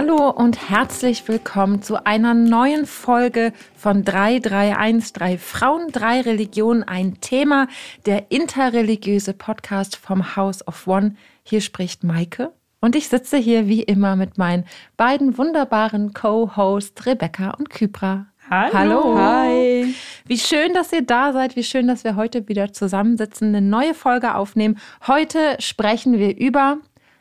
Hallo und herzlich willkommen zu einer neuen Folge von 3313 Frauen, drei Religionen, ein Thema, der interreligiöse Podcast vom House of One. Hier spricht Maike und ich sitze hier wie immer mit meinen beiden wunderbaren Co-Hosts Rebecca und Kypra. Hallo. Hallo. Hi. Wie schön, dass ihr da seid. Wie schön, dass wir heute wieder zusammensitzen, eine neue Folge aufnehmen. Heute sprechen wir über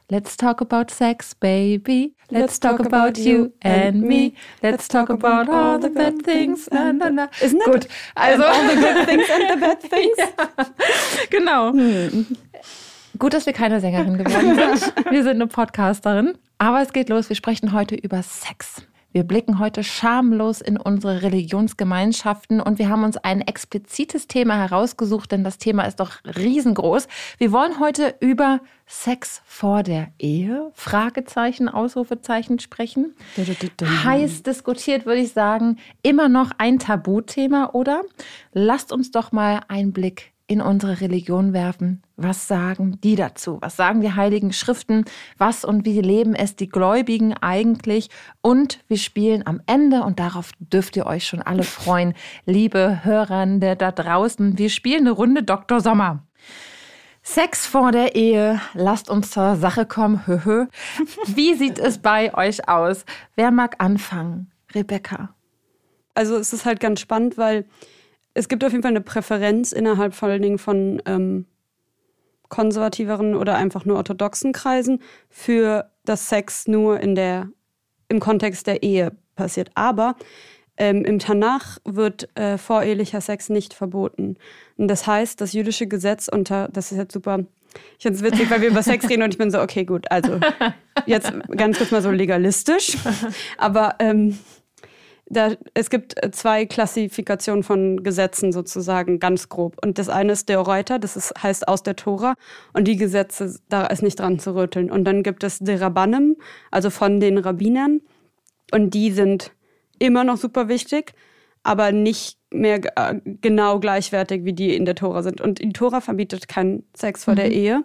Let's talk about sex, baby. Let's, talk, about, you and me. Let's talk about all the bad things. Na, na, na. Isn't it? Gut, also all the good things and the bad things. ja, genau. Gut, dass wir keine Sängerin geworden sind. Wir sind eine Podcasterin. Aber es geht los. Wir sprechen heute über Sex. Wir blicken heute schamlos in unsere Religionsgemeinschaften und wir haben uns ein explizites Thema herausgesucht, denn das Thema ist doch riesengroß. Wir wollen heute über Sex vor der Ehe? Fragezeichen, Ausrufezeichen sprechen. Heiß diskutiert, würde ich sagen, immer noch ein Tabuthema, oder? Lasst uns doch mal einen Blick in unsere Religion werfen. Was sagen die dazu? Was sagen die heiligen Schriften? Was und wie leben es die Gläubigen eigentlich? Und wir spielen am Ende, und darauf dürft ihr euch schon alle freuen, liebe Hörende da draußen, wir spielen eine Runde Dr. Sommer. Sex vor der Ehe, lasst uns zur Sache kommen. Wie sieht es bei euch aus? Wer mag anfangen? Rebecca. Also es ist halt ganz spannend, weil es gibt auf jeden Fall eine Präferenz innerhalb vor allen Dingen von ähm, konservativeren oder einfach nur orthodoxen Kreisen für das Sex nur in der, im Kontext der Ehe passiert. Aber ähm, im Tanach wird äh, vorehelicher Sex nicht verboten. Und das heißt, das jüdische Gesetz unter, das ist jetzt super, ich finde es witzig, weil wir über Sex reden und ich bin so, okay, gut, also jetzt ganz kurz mal so legalistisch. Aber ähm, da, es gibt äh, zwei Klassifikationen von Gesetzen sozusagen, ganz grob. Und das eine ist der Reuter, das ist, heißt aus der Tora. Und die Gesetze, da ist nicht dran zu rütteln. Und dann gibt es der Rabbanim, also von den Rabbinern. Und die sind immer noch super wichtig, aber nicht mehr äh, genau gleichwertig, wie die in der Tora sind. Und die Tora verbietet keinen Sex vor mhm. der Ehe.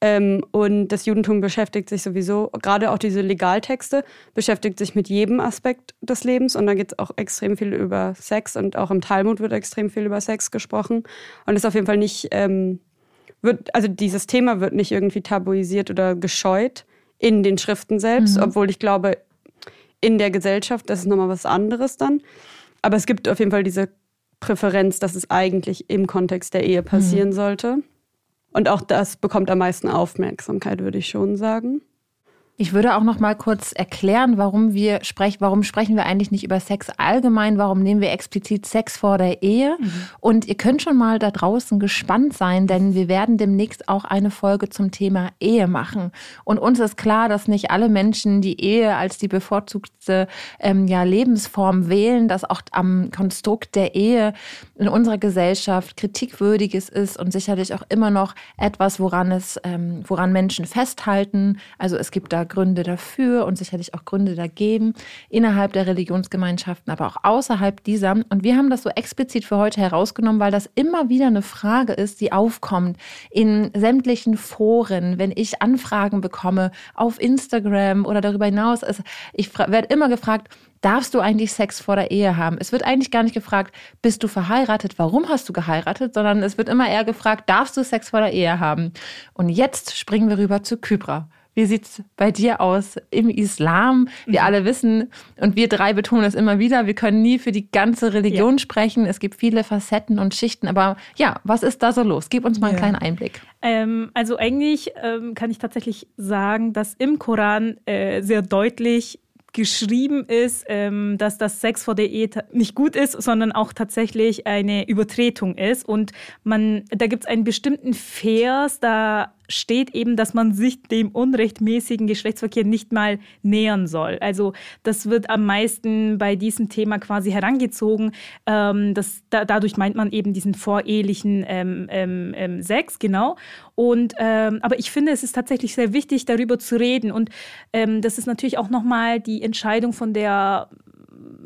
Ähm, und das Judentum beschäftigt sich sowieso, gerade auch diese Legaltexte, beschäftigt sich mit jedem Aspekt des Lebens. Und da geht es auch extrem viel über Sex und auch im Talmud wird extrem viel über Sex gesprochen. Und ist auf jeden Fall nicht, ähm, wird, also dieses Thema wird nicht irgendwie tabuisiert oder gescheut in den Schriften selbst, mhm. obwohl ich glaube, in der Gesellschaft, das ist nochmal was anderes dann. Aber es gibt auf jeden Fall diese Präferenz, dass es eigentlich im Kontext der Ehe passieren mhm. sollte. Und auch das bekommt am meisten Aufmerksamkeit, würde ich schon sagen. Ich würde auch noch mal kurz erklären, warum wir sprechen, warum sprechen wir eigentlich nicht über Sex allgemein, warum nehmen wir explizit Sex vor der Ehe? Mhm. Und ihr könnt schon mal da draußen gespannt sein, denn wir werden demnächst auch eine Folge zum Thema Ehe machen. Und uns ist klar, dass nicht alle Menschen die Ehe als die bevorzugte ähm, ja, Lebensform wählen, dass auch am Konstrukt der Ehe in unserer Gesellschaft kritikwürdiges ist und sicherlich auch immer noch etwas, woran es, ähm, woran Menschen festhalten. Also es gibt da Gründe dafür und sicherlich auch Gründe dagegen innerhalb der Religionsgemeinschaften, aber auch außerhalb dieser. Und wir haben das so explizit für heute herausgenommen, weil das immer wieder eine Frage ist, die aufkommt in sämtlichen Foren, wenn ich Anfragen bekomme auf Instagram oder darüber hinaus. Ich werde immer gefragt, darfst du eigentlich Sex vor der Ehe haben? Es wird eigentlich gar nicht gefragt, bist du verheiratet? Warum hast du geheiratet? Sondern es wird immer eher gefragt, darfst du Sex vor der Ehe haben? Und jetzt springen wir rüber zu Kypra. Wie sieht es bei dir aus im Islam? Wir mhm. alle wissen und wir drei betonen es immer wieder, wir können nie für die ganze Religion ja. sprechen. Es gibt viele Facetten und Schichten. Aber ja, was ist da so los? Gib uns mal einen ja. kleinen Einblick. Ähm, also eigentlich ähm, kann ich tatsächlich sagen, dass im Koran äh, sehr deutlich geschrieben ist, ähm, dass das Sex vor der Ehe nicht gut ist, sondern auch tatsächlich eine Übertretung ist. Und man, da gibt es einen bestimmten Vers, da steht eben, dass man sich dem unrechtmäßigen Geschlechtsverkehr nicht mal nähern soll. Also das wird am meisten bei diesem Thema quasi herangezogen. Ähm, das, da, dadurch meint man eben diesen vorehelichen ähm, ähm, ähm Sex, genau. Und ähm, aber ich finde, es ist tatsächlich sehr wichtig, darüber zu reden. Und ähm, das ist natürlich auch nochmal die Entscheidung von der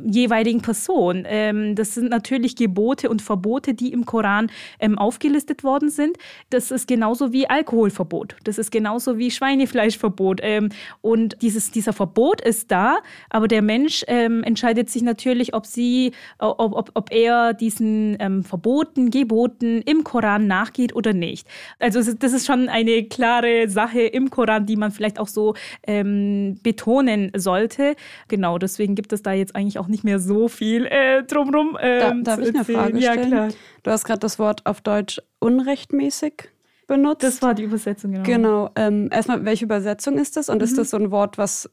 jeweiligen Person. Ähm, das sind natürlich Gebote und Verbote, die im Koran ähm, aufgelistet worden sind. Das ist genauso wie Alkoholverbot. Das ist genauso wie Schweinefleischverbot. Ähm, und dieses, dieser Verbot ist da, aber der Mensch ähm, entscheidet sich natürlich, ob sie, ob, ob, ob er diesen ähm, Verboten, Geboten im Koran nachgeht oder nicht. Also das ist schon eine klare Sache im Koran, die man vielleicht auch so ähm, betonen sollte. Genau, deswegen gibt es da jetzt eigentlich auch nicht mehr so viel äh, drumrum. Ähm, da, darf ich eine Frage stellen? Ja, klar. Du hast gerade das Wort auf Deutsch unrechtmäßig benutzt. Das war die Übersetzung, genau. Genau. Ähm, erstmal, welche Übersetzung ist das? Und mhm. ist das so ein Wort, was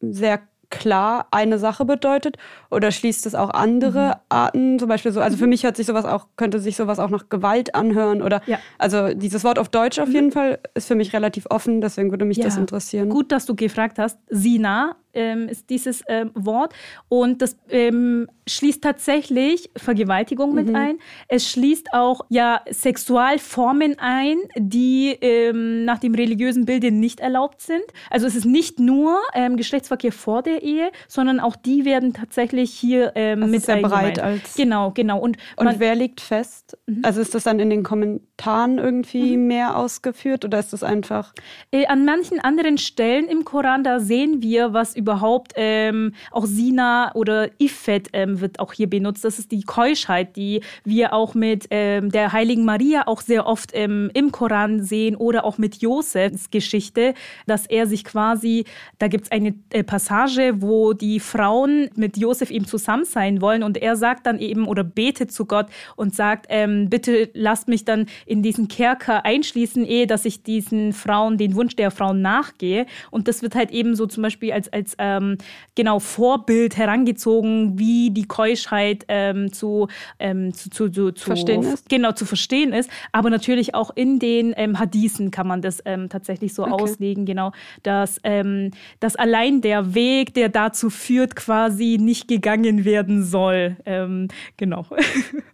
sehr klar eine Sache bedeutet oder schließt es auch andere mhm. Arten zum Beispiel so also für mhm. mich hört sich sowas auch könnte sich sowas auch nach Gewalt anhören oder ja. also dieses Wort auf Deutsch auf mhm. jeden Fall ist für mich relativ offen deswegen würde mich ja. das interessieren gut dass du gefragt hast Sina ähm, ist dieses ähm, Wort. Und das ähm, schließt tatsächlich Vergewaltigung mit mhm. ein. Es schließt auch ja Sexualformen ein, die ähm, nach dem religiösen Bilde nicht erlaubt sind. Also es ist nicht nur ähm, Geschlechtsverkehr vor der Ehe, sondern auch die werden tatsächlich hier ähm, das mit ist sehr breit als genau genau und und man, wer legt fest? Mhm. Also ist das dann in den Kommentaren irgendwie mhm. mehr ausgeführt oder ist das einfach? Äh, an manchen anderen Stellen im Koran da sehen wir was überhaupt ähm, auch Sina oder Ifet ähm, wird auch hier benutzt. Das ist die Keuschheit, die wir auch mit ähm, der heiligen Maria auch sehr oft ähm, im Koran sehen oder auch mit Josefs Geschichte, dass er sich quasi, da gibt es eine äh, Passage, wo die Frauen mit Josef eben zusammen sein wollen und er sagt dann eben oder betet zu Gott und sagt, ähm, bitte lasst mich dann in diesen Kerker einschließen, ehe dass ich diesen Frauen, den Wunsch der Frauen nachgehe. Und das wird halt eben so zum Beispiel als, als ähm, genau Vorbild herangezogen, wie die Keuschheit ähm, zu, ähm, zu, zu, zu, zu, verstehen ist. Genau, zu verstehen ist. Aber natürlich auch in den ähm, Hadithen kann man das ähm, tatsächlich so okay. auslegen, genau, dass, ähm, dass allein der Weg, der dazu führt, quasi nicht gegangen werden soll. Ähm, genau.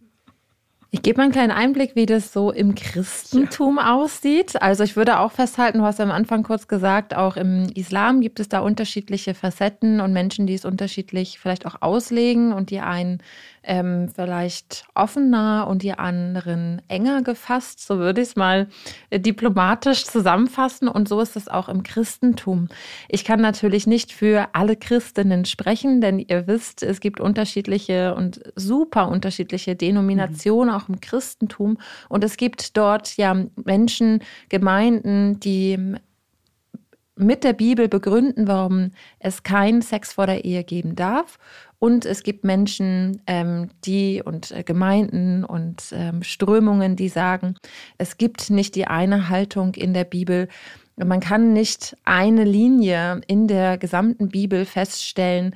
Ich gebe mal einen kleinen Einblick, wie das so im Christentum ja. aussieht. Also ich würde auch festhalten, du hast ja am Anfang kurz gesagt, auch im Islam gibt es da unterschiedliche Facetten und Menschen, die es unterschiedlich vielleicht auch auslegen und die einen ähm, vielleicht offener und die anderen enger gefasst. So würde ich es mal äh, diplomatisch zusammenfassen. Und so ist es auch im Christentum. Ich kann natürlich nicht für alle Christinnen sprechen, denn ihr wisst, es gibt unterschiedliche und super unterschiedliche Denominationen mhm. auch im Christentum. Und es gibt dort ja Menschen, Gemeinden, die mit der Bibel begründen, warum es keinen Sex vor der Ehe geben darf. Und es gibt Menschen, ähm, die und äh, Gemeinden und ähm, Strömungen, die sagen, es gibt nicht die eine Haltung in der Bibel. Man kann nicht eine Linie in der gesamten Bibel feststellen.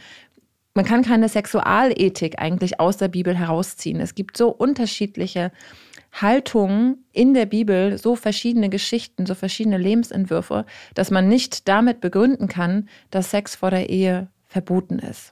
Man kann keine Sexualethik eigentlich aus der Bibel herausziehen. Es gibt so unterschiedliche Haltungen in der Bibel, so verschiedene Geschichten, so verschiedene Lebensentwürfe, dass man nicht damit begründen kann, dass Sex vor der Ehe verboten ist.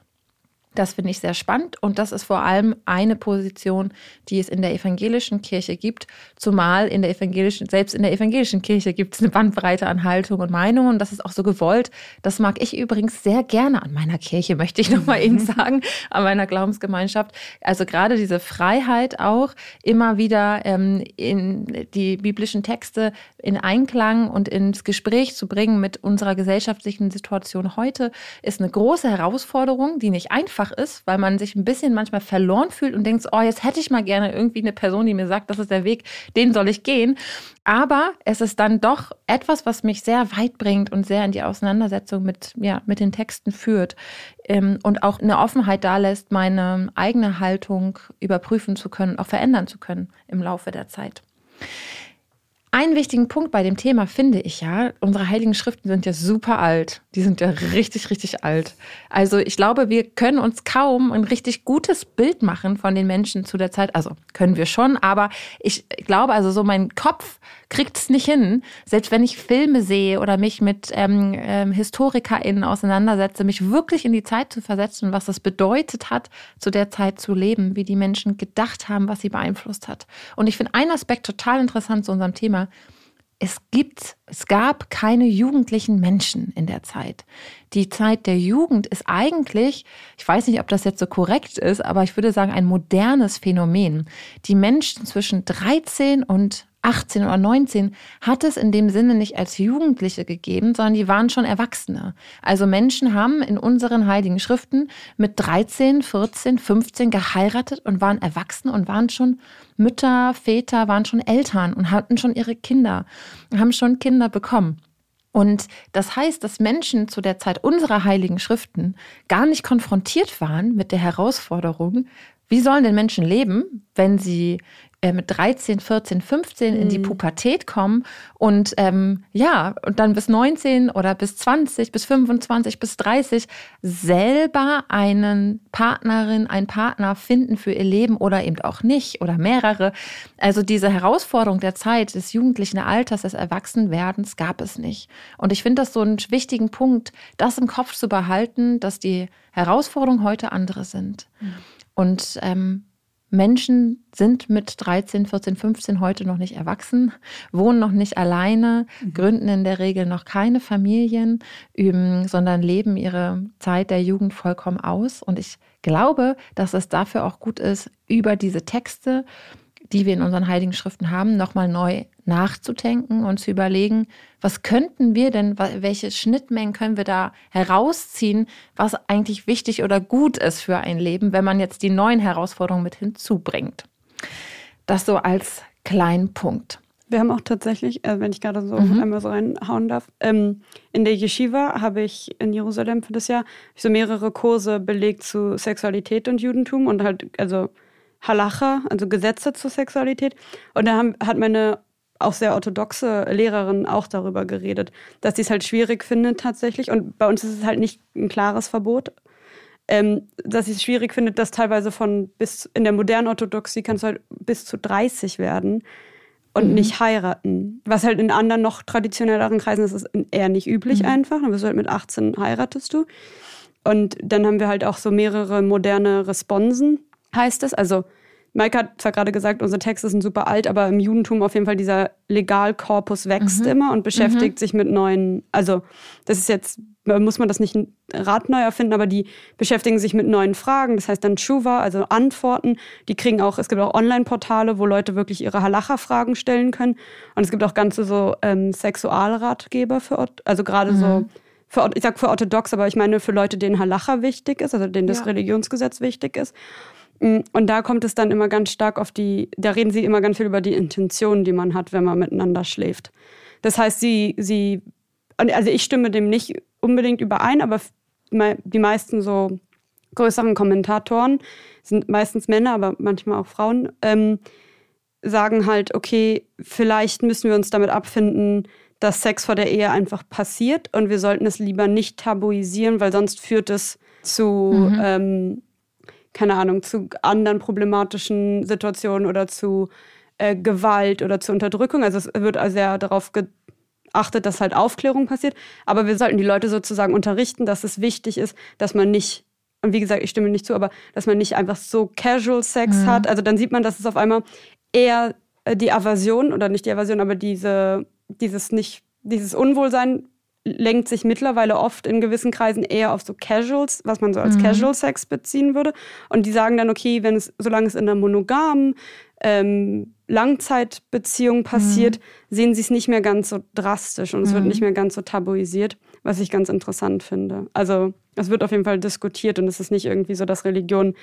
Das finde ich sehr spannend und das ist vor allem eine Position, die es in der evangelischen Kirche gibt, zumal in der evangelischen, selbst in der evangelischen Kirche gibt es eine Bandbreite an Haltung und Meinungen und das ist auch so gewollt. Das mag ich übrigens sehr gerne an meiner Kirche, möchte ich nochmal Ihnen sagen, an meiner Glaubensgemeinschaft. Also gerade diese Freiheit auch, immer wieder ähm, in die biblischen Texte in Einklang und ins Gespräch zu bringen mit unserer gesellschaftlichen Situation heute, ist eine große Herausforderung, die nicht einfach einfach ist, weil man sich ein bisschen manchmal verloren fühlt und denkt, oh, jetzt hätte ich mal gerne irgendwie eine Person, die mir sagt, das ist der Weg, den soll ich gehen. Aber es ist dann doch etwas, was mich sehr weit bringt und sehr in die Auseinandersetzung mit, ja, mit den Texten führt ähm, und auch eine Offenheit da lässt, meine eigene Haltung überprüfen zu können, auch verändern zu können im Laufe der Zeit. Einen wichtigen Punkt bei dem Thema finde ich ja, unsere heiligen Schriften sind ja super alt. Die sind ja richtig, richtig alt. Also ich glaube, wir können uns kaum ein richtig gutes Bild machen von den Menschen zu der Zeit. Also können wir schon, aber ich glaube, also so mein Kopf kriegt es nicht hin. Selbst wenn ich Filme sehe oder mich mit ähm, ähm, HistorikerInnen auseinandersetze, mich wirklich in die Zeit zu versetzen, was es bedeutet hat, zu der Zeit zu leben, wie die Menschen gedacht haben, was sie beeinflusst hat. Und ich finde einen Aspekt total interessant zu unserem Thema. es gibt, es gab keine jugendlichen Menschen in der Zeit. Die Zeit der Jugend ist eigentlich, ich weiß nicht, ob das jetzt so korrekt ist, aber ich würde sagen, ein modernes Phänomen. Die Menschen zwischen 13 und 18 oder 19 hat es in dem Sinne nicht als Jugendliche gegeben, sondern die waren schon Erwachsene. Also Menschen haben in unseren heiligen Schriften mit 13, 14, 15 geheiratet und waren erwachsen und waren schon Mütter, Väter, waren schon Eltern und hatten schon ihre Kinder, haben schon Kinder bekommen. Und das heißt, dass Menschen zu der Zeit unserer heiligen Schriften gar nicht konfrontiert waren mit der Herausforderung, wie sollen denn Menschen leben, wenn sie äh, mit 13, 14, 15 in die mhm. Pubertät kommen und ähm, ja, und dann bis 19 oder bis 20, bis 25, bis 30 selber einen Partnerin, einen Partner finden für ihr Leben oder eben auch nicht oder mehrere. Also diese Herausforderung der Zeit, des jugendlichen Alters, des Erwachsenwerdens gab es nicht. Und ich finde das so einen wichtigen Punkt, das im Kopf zu behalten, dass die Herausforderungen heute andere sind. Mhm. Und ähm, Menschen sind mit 13, 14, 15 heute noch nicht erwachsen, wohnen noch nicht alleine, mhm. gründen in der Regel noch keine Familien, üben, sondern leben ihre Zeit der Jugend vollkommen aus. Und ich glaube, dass es dafür auch gut ist, über diese Texte die wir in unseren heiligen Schriften haben, nochmal neu nachzudenken und zu überlegen, was könnten wir denn, welche Schnittmengen können wir da herausziehen, was eigentlich wichtig oder gut ist für ein Leben, wenn man jetzt die neuen Herausforderungen mit hinzubringt. Das so als kleinen Punkt. Wir haben auch tatsächlich, äh, wenn ich gerade so mhm. einmal so reinhauen darf, ähm, in der Yeshiva habe ich in Jerusalem für das Jahr so mehrere Kurse belegt zu Sexualität und Judentum und halt, also Halacha, also Gesetze zur Sexualität. Und da haben, hat meine auch sehr orthodoxe Lehrerin auch darüber geredet, dass sie es halt schwierig findet tatsächlich. Und bei uns ist es halt nicht ein klares Verbot. Ähm, dass sie es schwierig findet, dass teilweise von bis in der modernen Orthodoxie kannst du halt bis zu 30 werden und mhm. nicht heiraten. Was halt in anderen noch traditionelleren Kreisen ist, ist eher nicht üblich mhm. einfach. Dann bist du halt mit 18 heiratest du. Und dann haben wir halt auch so mehrere moderne Responsen heißt es. Also Mike hat zwar gerade gesagt, unsere Texte sind super alt, aber im Judentum auf jeden Fall dieser Legalkorpus wächst mhm. immer und beschäftigt mhm. sich mit neuen, also das ist jetzt, muss man das nicht Rad neu erfinden, aber die beschäftigen sich mit neuen Fragen. Das heißt dann Shuva, also Antworten. Die kriegen auch, es gibt auch Online-Portale, wo Leute wirklich ihre Halacha-Fragen stellen können. Und es gibt auch ganze so ähm, Sexualratgeber für, also gerade mhm. so für, ich sag für orthodox, aber ich meine für Leute, denen Halacha wichtig ist, also denen das ja. Religionsgesetz wichtig ist. Mm, und da kommt es dann immer ganz stark auf die, da reden sie immer ganz viel über die Intention, die man hat, wenn man miteinander schläft. Das heißt, sie, sie, also ich stimme dem nicht unbedingt überein, aber die meisten so größeren Kommentatoren sind meistens Männer, aber manchmal auch Frauen, ähm, sagen halt, okay, vielleicht müssen wir uns damit abfinden, dass Sex vor der Ehe einfach passiert und wir sollten es lieber nicht tabuisieren, weil sonst führt es zu mhm. ähm, keine Ahnung, zu anderen problematischen Situationen oder zu äh, Gewalt oder zu Unterdrückung. Also es wird also sehr darauf geachtet, dass halt Aufklärung passiert. Aber wir sollten die Leute sozusagen unterrichten, dass es wichtig ist, dass man nicht, und wie gesagt, ich stimme nicht zu, aber dass man nicht einfach so Casual Sex mhm. hat. Also dann sieht man, dass es auf einmal eher äh, die Aversion oder nicht die Aversion, aber diese, dieses nicht, dieses Unwohlsein lenkt sich mittlerweile oft in gewissen Kreisen eher auf so Casuals, was man so als mhm. Casual Sex beziehen würde. Und die sagen dann, okay, wenn es, solange es in einer monogamen ähm, Langzeitbeziehung passiert, mhm. sehen sie es nicht mehr ganz so drastisch und es mhm. wird nicht mehr ganz so tabuisiert, was ich ganz interessant finde. Also es wird auf jeden Fall diskutiert und es ist nicht irgendwie so, dass Religion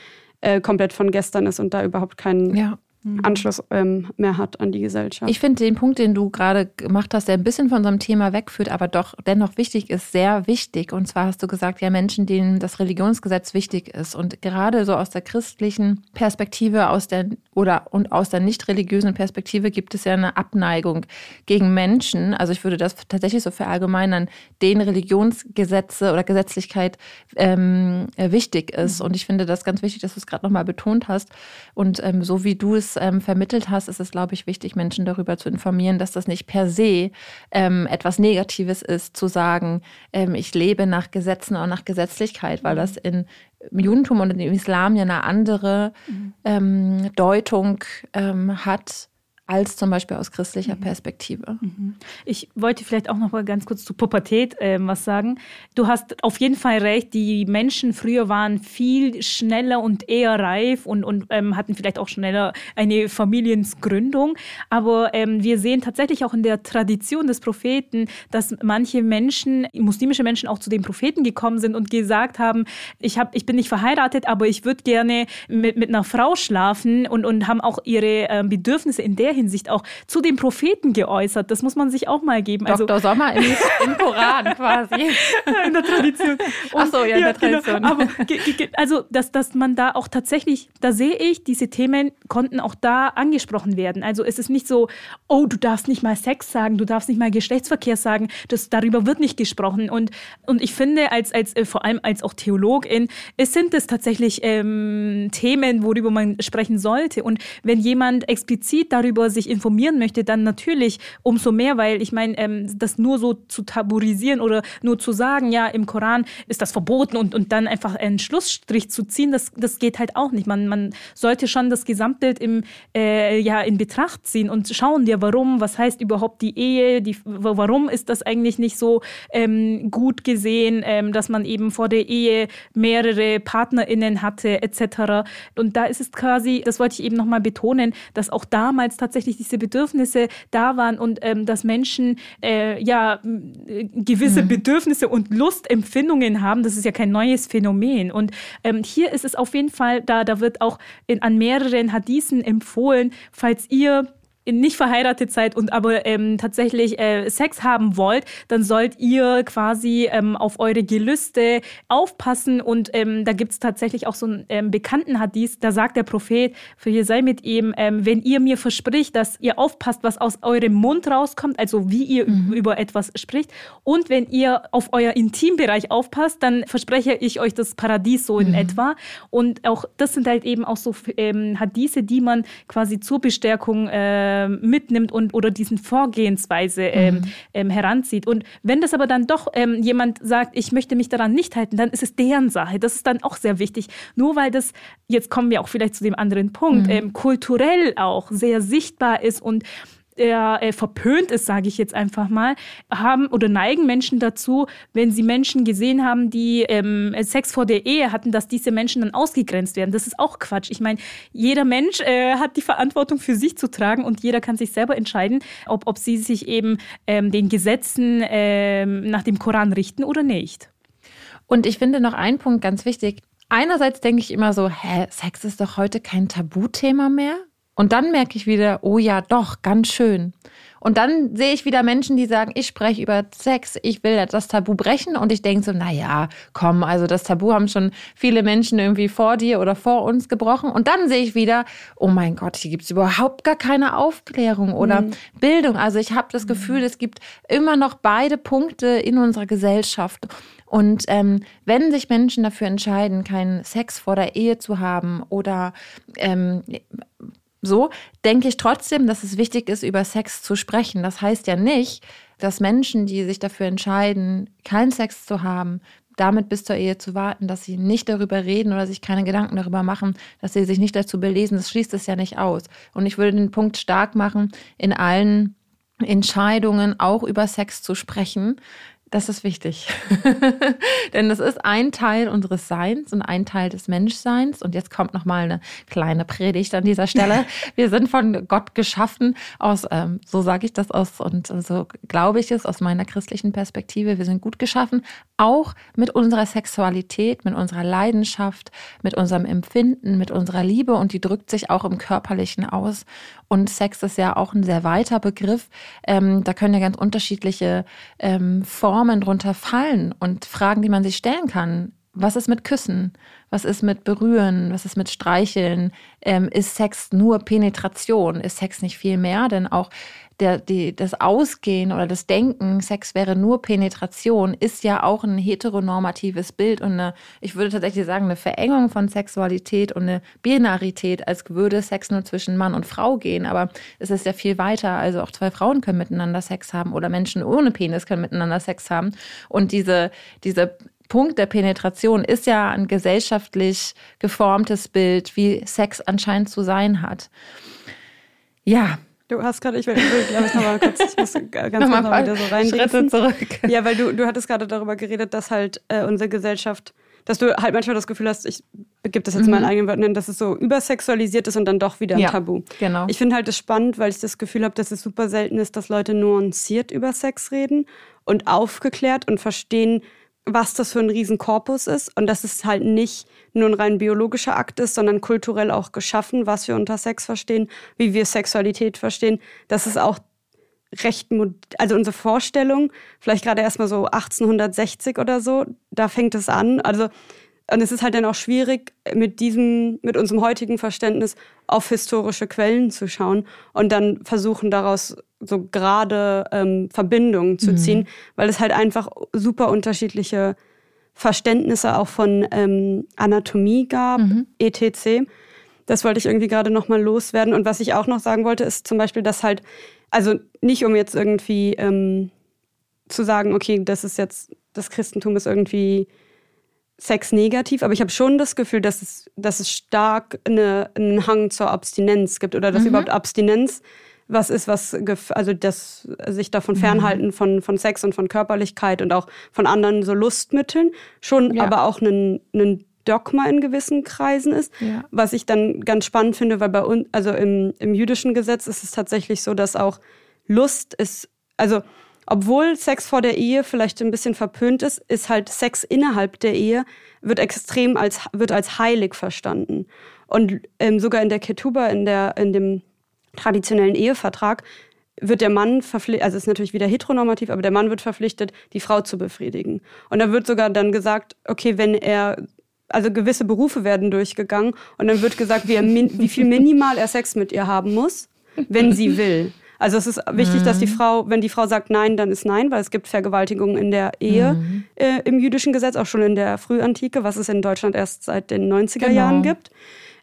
äh, komplett von gestern ist und da überhaupt keinen ja. Mhm. Anschluss ähm, mehr hat an die Gesellschaft. Ich finde den Punkt, den du gerade gemacht hast, der ein bisschen von unserem Thema wegführt, aber doch dennoch wichtig ist, sehr wichtig. Und zwar hast du gesagt, ja, Menschen, denen das Religionsgesetz wichtig ist. Und gerade so aus der christlichen Perspektive, aus der oder und aus der nicht religiösen Perspektive gibt es ja eine Abneigung gegen Menschen. Also ich würde das tatsächlich so verallgemeinern, denen Religionsgesetze oder Gesetzlichkeit ähm, wichtig ist. Mhm. Und ich finde das ganz wichtig, dass du es gerade nochmal betont hast. Und ähm, so wie du es ähm, vermittelt hast, ist es, glaube ich, wichtig, Menschen darüber zu informieren, dass das nicht per se ähm, etwas Negatives ist, zu sagen, ähm, ich lebe nach Gesetzen und nach Gesetzlichkeit, weil das in, im Judentum und im Islam ja eine andere mhm. ähm, Deutung ähm, hat als zum Beispiel aus christlicher mhm. Perspektive. Mhm. Ich wollte vielleicht auch noch mal ganz kurz zu Pubertät äh, was sagen. Du hast auf jeden Fall recht, die Menschen früher waren viel schneller und eher reif und, und ähm, hatten vielleicht auch schneller eine Familiengründung. Aber ähm, wir sehen tatsächlich auch in der Tradition des Propheten, dass manche Menschen, muslimische Menschen auch zu den Propheten gekommen sind und gesagt haben, ich, hab, ich bin nicht verheiratet, aber ich würde gerne mit, mit einer Frau schlafen und, und haben auch ihre äh, Bedürfnisse in der Hinsicht auch zu den Propheten geäußert. Das muss man sich auch mal geben. Also, Dr. Sommer im, im Koran quasi. in der Tradition. Und, Ach so, ja, in der genau. Tradition. Genau. Aber also, dass, dass man da auch tatsächlich, da sehe ich, diese Themen konnten auch da angesprochen werden. Also es ist nicht so, oh, du darfst nicht mal Sex sagen, du darfst nicht mal Geschlechtsverkehr sagen, das, darüber wird nicht gesprochen. Und, und ich finde, als, als, äh, vor allem als auch Theologin, es sind es tatsächlich ähm, Themen, worüber man sprechen sollte. Und wenn jemand explizit darüber sich informieren möchte, dann natürlich umso mehr, weil ich meine, ähm, das nur so zu tabuisieren oder nur zu sagen, ja, im Koran ist das verboten und, und dann einfach einen Schlussstrich zu ziehen, das, das geht halt auch nicht. Man, man sollte schon das Gesamtbild im, äh, ja, in Betracht ziehen und schauen wir, warum, was heißt überhaupt die Ehe, die, warum ist das eigentlich nicht so ähm, gut gesehen, ähm, dass man eben vor der Ehe mehrere PartnerInnen hatte, etc. Und da ist es quasi, das wollte ich eben nochmal betonen, dass auch damals tatsächlich diese Bedürfnisse da waren und ähm, dass Menschen äh, ja gewisse mhm. Bedürfnisse und Lustempfindungen haben. Das ist ja kein neues Phänomen. Und ähm, hier ist es auf jeden Fall, da, da wird auch in, an mehreren Hadithen empfohlen, falls ihr nicht verheiratet seid und aber ähm, tatsächlich äh, Sex haben wollt, dann sollt ihr quasi ähm, auf eure Gelüste aufpassen. Und ähm, da gibt es tatsächlich auch so einen ähm, bekannten Hadith, da sagt der Prophet, für ihr sei mit ihm, ähm, wenn ihr mir verspricht, dass ihr aufpasst, was aus eurem Mund rauskommt, also wie ihr mhm. über etwas spricht, und wenn ihr auf euer Intimbereich aufpasst, dann verspreche ich euch das Paradies so in mhm. etwa. Und auch das sind halt eben auch so ähm, Hadithe, die man quasi zur Bestärkung äh, ähm, mitnimmt und oder diesen Vorgehensweise ähm, mhm. ähm, heranzieht. Und wenn das aber dann doch ähm, jemand sagt, ich möchte mich daran nicht halten, dann ist es deren Sache. Das ist dann auch sehr wichtig. Nur weil das, jetzt kommen wir auch vielleicht zu dem anderen Punkt, mhm. Ähm, kulturell auch sehr sichtbar ist und der äh, verpönt ist, sage ich jetzt einfach mal, haben oder neigen Menschen dazu, wenn sie Menschen gesehen haben, die ähm, Sex vor der Ehe hatten, dass diese Menschen dann ausgegrenzt werden. Das ist auch Quatsch. Ich meine, jeder Mensch äh, hat die Verantwortung für sich zu tragen und jeder kann sich selber entscheiden, ob, ob sie sich eben ähm, den Gesetzen ähm, nach dem Koran richten oder nicht. Und ich finde noch einen Punkt ganz wichtig. Einerseits denke ich immer so, hä, Sex ist doch heute kein Tabuthema mehr. Und dann merke ich wieder, oh ja, doch, ganz schön. Und dann sehe ich wieder Menschen, die sagen, ich spreche über Sex, ich will das Tabu brechen. Und ich denke so, na ja, komm, also das Tabu haben schon viele Menschen irgendwie vor dir oder vor uns gebrochen. Und dann sehe ich wieder, oh mein Gott, hier gibt es überhaupt gar keine Aufklärung oder mhm. Bildung. Also ich habe das mhm. Gefühl, es gibt immer noch beide Punkte in unserer Gesellschaft. Und ähm, wenn sich Menschen dafür entscheiden, keinen Sex vor der Ehe zu haben oder ähm, so denke ich trotzdem, dass es wichtig ist, über Sex zu sprechen. Das heißt ja nicht, dass Menschen, die sich dafür entscheiden, keinen Sex zu haben, damit bis zur Ehe zu warten, dass sie nicht darüber reden oder sich keine Gedanken darüber machen, dass sie sich nicht dazu belesen, das schließt es ja nicht aus. Und ich würde den Punkt stark machen, in allen Entscheidungen auch über Sex zu sprechen, das ist wichtig. Denn das ist ein Teil unseres Seins und ein Teil des Menschseins. Und jetzt kommt nochmal eine kleine Predigt an dieser Stelle. Wir sind von Gott geschaffen aus, ähm, so sage ich das aus und so glaube ich es aus meiner christlichen Perspektive. Wir sind gut geschaffen, auch mit unserer Sexualität, mit unserer Leidenschaft, mit unserem Empfinden, mit unserer Liebe. Und die drückt sich auch im Körperlichen aus. Und Sex ist ja auch ein sehr weiter Begriff. Ähm, da können ja ganz unterschiedliche ähm, Formen drunter fallen und Fragen, die man sich stellen kann. Was ist mit Küssen? Was ist mit Berühren? Was ist mit Streicheln? Ähm, ist Sex nur Penetration? Ist Sex nicht viel mehr? Denn auch der, die, das Ausgehen oder das Denken, Sex wäre nur Penetration, ist ja auch ein heteronormatives Bild und eine, ich würde tatsächlich sagen, eine Verengung von Sexualität und eine Binarität, als würde Sex nur zwischen Mann und Frau gehen. Aber es ist ja viel weiter. Also auch zwei Frauen können miteinander Sex haben oder Menschen ohne Penis können miteinander Sex haben. Und diese, diese Punkt der Penetration ist ja ein gesellschaftlich geformtes Bild, wie Sex anscheinend zu sein hat. Ja, Du hast gerade, ich will, will glaube ich, nochmal kurz, ich muss ganz kurz Nochmal wieder so rein. Schritte zurück. Ja, weil du, du hattest gerade darüber geredet, dass halt äh, unsere Gesellschaft, dass du halt manchmal das Gefühl hast, ich begib das jetzt in meinen eigenen Worten, dass es so übersexualisiert ist und dann doch wieder ein Ja, Tabu. genau. Ich finde halt das spannend, weil ich das Gefühl habe, dass es super selten ist, dass Leute nuanciert über Sex reden und aufgeklärt und verstehen, was das für ein Riesenkorpus ist und dass es halt nicht nur ein rein biologischer Akt ist, sondern kulturell auch geschaffen, was wir unter Sex verstehen, wie wir Sexualität verstehen. Das ist auch recht, also unsere Vorstellung, vielleicht gerade erstmal so 1860 oder so, da fängt es an. Also, und es ist halt dann auch schwierig, mit diesem, mit unserem heutigen Verständnis auf historische Quellen zu schauen und dann versuchen, daraus so gerade ähm, Verbindungen zu ziehen, weil es halt einfach super unterschiedliche Verständnisse auch von ähm, Anatomie gab, etc. Das wollte ich irgendwie gerade noch mal loswerden. Und was ich auch noch sagen wollte, ist zum Beispiel, dass halt, also nicht um jetzt irgendwie ähm, zu sagen, okay, das ist jetzt, das Christentum ist irgendwie sexnegativ, aber ich habe schon das Gefühl, dass es, dass es stark eine, einen Hang zur Abstinenz gibt oder dass überhaupt Abstinenz was ist, was also das sich davon fernhalten von, von Sex und von Körperlichkeit und auch von anderen so Lustmitteln schon Ja. aber auch ein, ein Dogma in gewissen Kreisen ist, Ja. was ich dann ganz spannend finde, weil bei uns, also im, im jüdischen Gesetz ist es tatsächlich so, dass auch Lust ist, also obwohl Sex vor der Ehe vielleicht ein bisschen verpönt ist, ist halt Sex innerhalb der Ehe wird extrem als wird als heilig verstanden und ähm, sogar in der Ketuba in der in dem traditionellen Ehevertrag wird der Mann verpflichtet, also es ist natürlich wieder heteronormativ, aber der Mann wird verpflichtet, die Frau zu befriedigen. Und da wird sogar dann gesagt, okay, wenn er, also gewisse Berufe werden durchgegangen und dann wird gesagt, wie, er wie viel minimal er Sex mit ihr haben muss, wenn sie will. Also es ist wichtig, dass die Frau, wenn die Frau sagt Nein, dann ist Nein, weil es gibt Vergewaltigungen in der Ehe äh, im jüdischen Gesetz, auch schon in der Frühantike, was es in Deutschland erst seit den 90er Genau. Jahren gibt.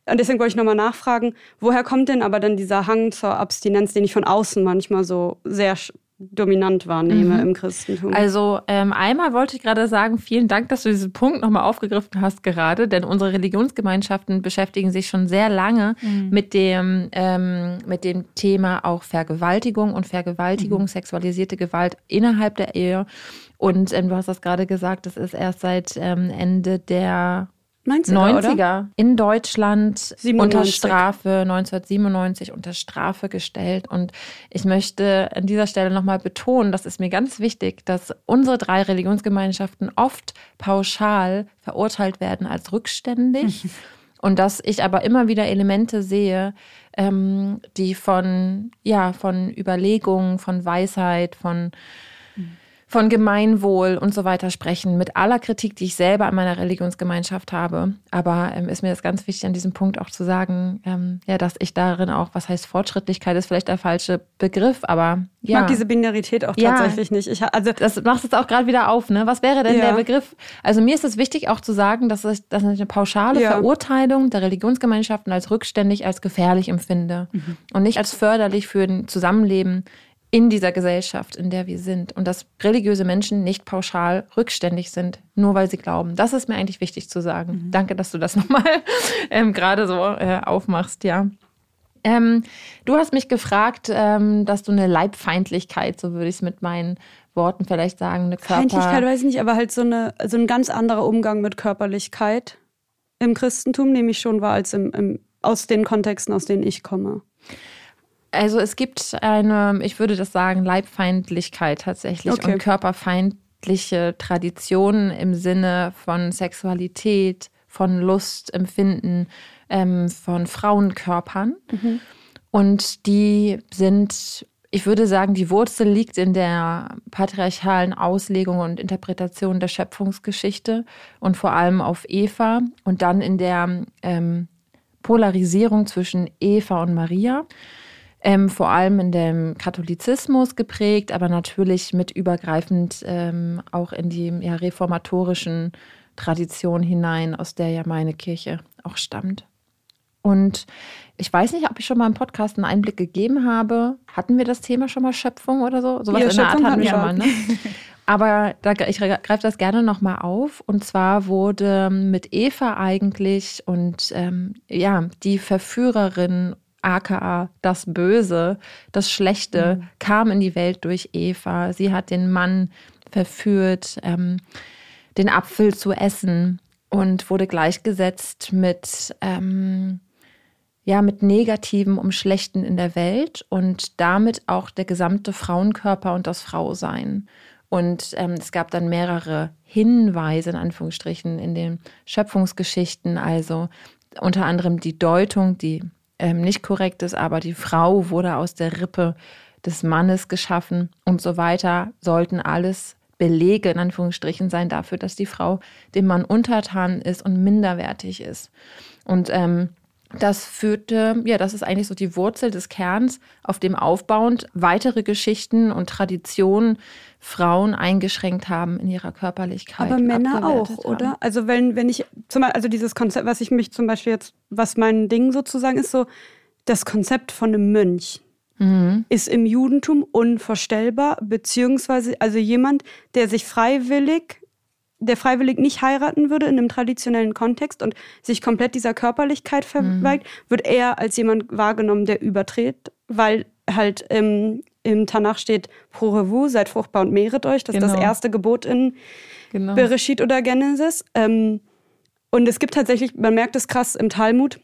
Und deswegen wollte ich nochmal nachfragen, woher kommt denn aber dann dieser Hang zur Abstinenz, den ich von außen manchmal so sehr dominant wahrnehme im Christentum? Also ähm, einmal wollte ich gerade sagen, vielen Dank, dass du diesen Punkt nochmal aufgegriffen hast gerade, denn unsere Religionsgemeinschaften beschäftigen sich schon sehr lange mit, dem, ähm, mit dem Thema auch Vergewaltigung und Vergewaltigung, sexualisierte Gewalt innerhalb der Ehe. Und ähm, du hast das gerade gesagt, das ist erst seit ähm, Ende der 90er, 90er oder? in Deutschland 97. unter Strafe, 1997 unter Strafe gestellt. Und ich möchte an dieser Stelle nochmal betonen, das ist mir ganz wichtig, dass unsere drei Religionsgemeinschaften oft pauschal verurteilt werden als rückständig. Und dass ich aber immer wieder Elemente sehe, ähm, die von, ja, von Überlegungen, von Weisheit, von von Gemeinwohl und so weiter sprechen, mit aller Kritik, die ich selber an meiner Religionsgemeinschaft habe. Aber ähm, ist mir das ganz wichtig, an diesem Punkt auch zu sagen, ähm, ja, dass ich darin auch, was heißt Fortschrittlichkeit, ist vielleicht der falsche Begriff, aber Ich ja. mag diese Binarität auch Ja. tatsächlich nicht. Ich, also das macht es auch gerade wieder auf, ne? Was wäre denn Ja. der Begriff? Also mir ist es wichtig auch zu sagen, dass ich, dass ich eine pauschale Ja. Verurteilung der Religionsgemeinschaften als rückständig, als gefährlich empfinde und nicht als förderlich für ein Zusammenleben in dieser Gesellschaft, in der wir sind. Und dass religiöse Menschen nicht pauschal rückständig sind, nur weil sie glauben. Das ist mir eigentlich wichtig zu sagen. Danke, dass du das nochmal ähm, gerade so äh, aufmachst, ja. Ähm, du hast mich gefragt, ähm, dass du eine Leibfeindlichkeit, so würde ich es mit meinen Worten vielleicht sagen, eine Körper... Feindlichkeit weiß ich nicht, aber halt so, eine, so ein ganz anderer Umgang mit Körperlichkeit im Christentum nehme ich schon wahr als im, im, aus den Kontexten, aus denen ich komme. Also es gibt eine, ich würde das sagen, Leibfeindlichkeit tatsächlich Okay. und körperfeindliche Traditionen im Sinne von Sexualität, von Lust, Empfinden, ähm, von Frauenkörpern. Und die sind, ich würde sagen, die Wurzel liegt in der patriarchalen Auslegung und Interpretation der Schöpfungsgeschichte und vor allem auf Eva und dann in der ähm, Polarisierung zwischen Eva und Maria. Ähm, vor allem in dem Katholizismus geprägt, aber natürlich mit übergreifend ähm, auch in die ja, reformatorischen Tradition hinein, aus der ja meine Kirche auch stammt. Und ich weiß nicht, ob ich schon mal im Podcast einen Einblick gegeben habe. Hatten wir das Thema schon mal Schöpfung oder so? Sowas Ja, in der Art hatten wir schon mal, ne? Aber da, ich greife das gerne nochmal auf. Und zwar wurde mit Eva eigentlich und ähm, ja, die Verführerin aka das Böse, das Schlechte, mhm. kam in die Welt durch Eva. Sie hat den Mann verführt, ähm, den Apfel zu essen und wurde gleichgesetzt mit, ähm, ja, mit Negativen um Schlechten in der Welt und damit auch der gesamte Frauenkörper und das Frausein. Und ähm, es gab dann mehrere Hinweise, in Anführungsstrichen, in den Schöpfungsgeschichten, also unter anderem die Deutung, die ähm, nicht korrekt ist, aber die Frau wurde aus der Rippe des Mannes geschaffen und so weiter, sollten alles Belege in Anführungsstrichen sein dafür, dass die Frau dem Mann untertan ist und minderwertig ist. Und ähm, das führte, ja, das ist eigentlich so die Wurzel des Kerns, auf dem aufbauend weitere Geschichten und Traditionen Frauen eingeschränkt haben in ihrer Körperlichkeit. Aber Männer auch, haben. oder? Also wenn, wenn ich, zum Beispiel, also dieses Konzept, was ich mich zum Beispiel jetzt, was mein Ding sozusagen ist, so das Konzept von einem Mönch mhm. ist im Judentum unvorstellbar, beziehungsweise also jemand, der sich freiwillig der freiwillig nicht heiraten würde in einem traditionellen Kontext und sich komplett dieser Körperlichkeit verweigt, mhm. wird eher als jemand wahrgenommen, der übertritt, weil halt im, im Tanach steht Pro Revu, seid fruchtbar und mehret euch. Das genau. ist das genau. erste Gebot in genau. Bereshit oder Genesis. Ähm, und es gibt tatsächlich, man merkt es krass im Talmud,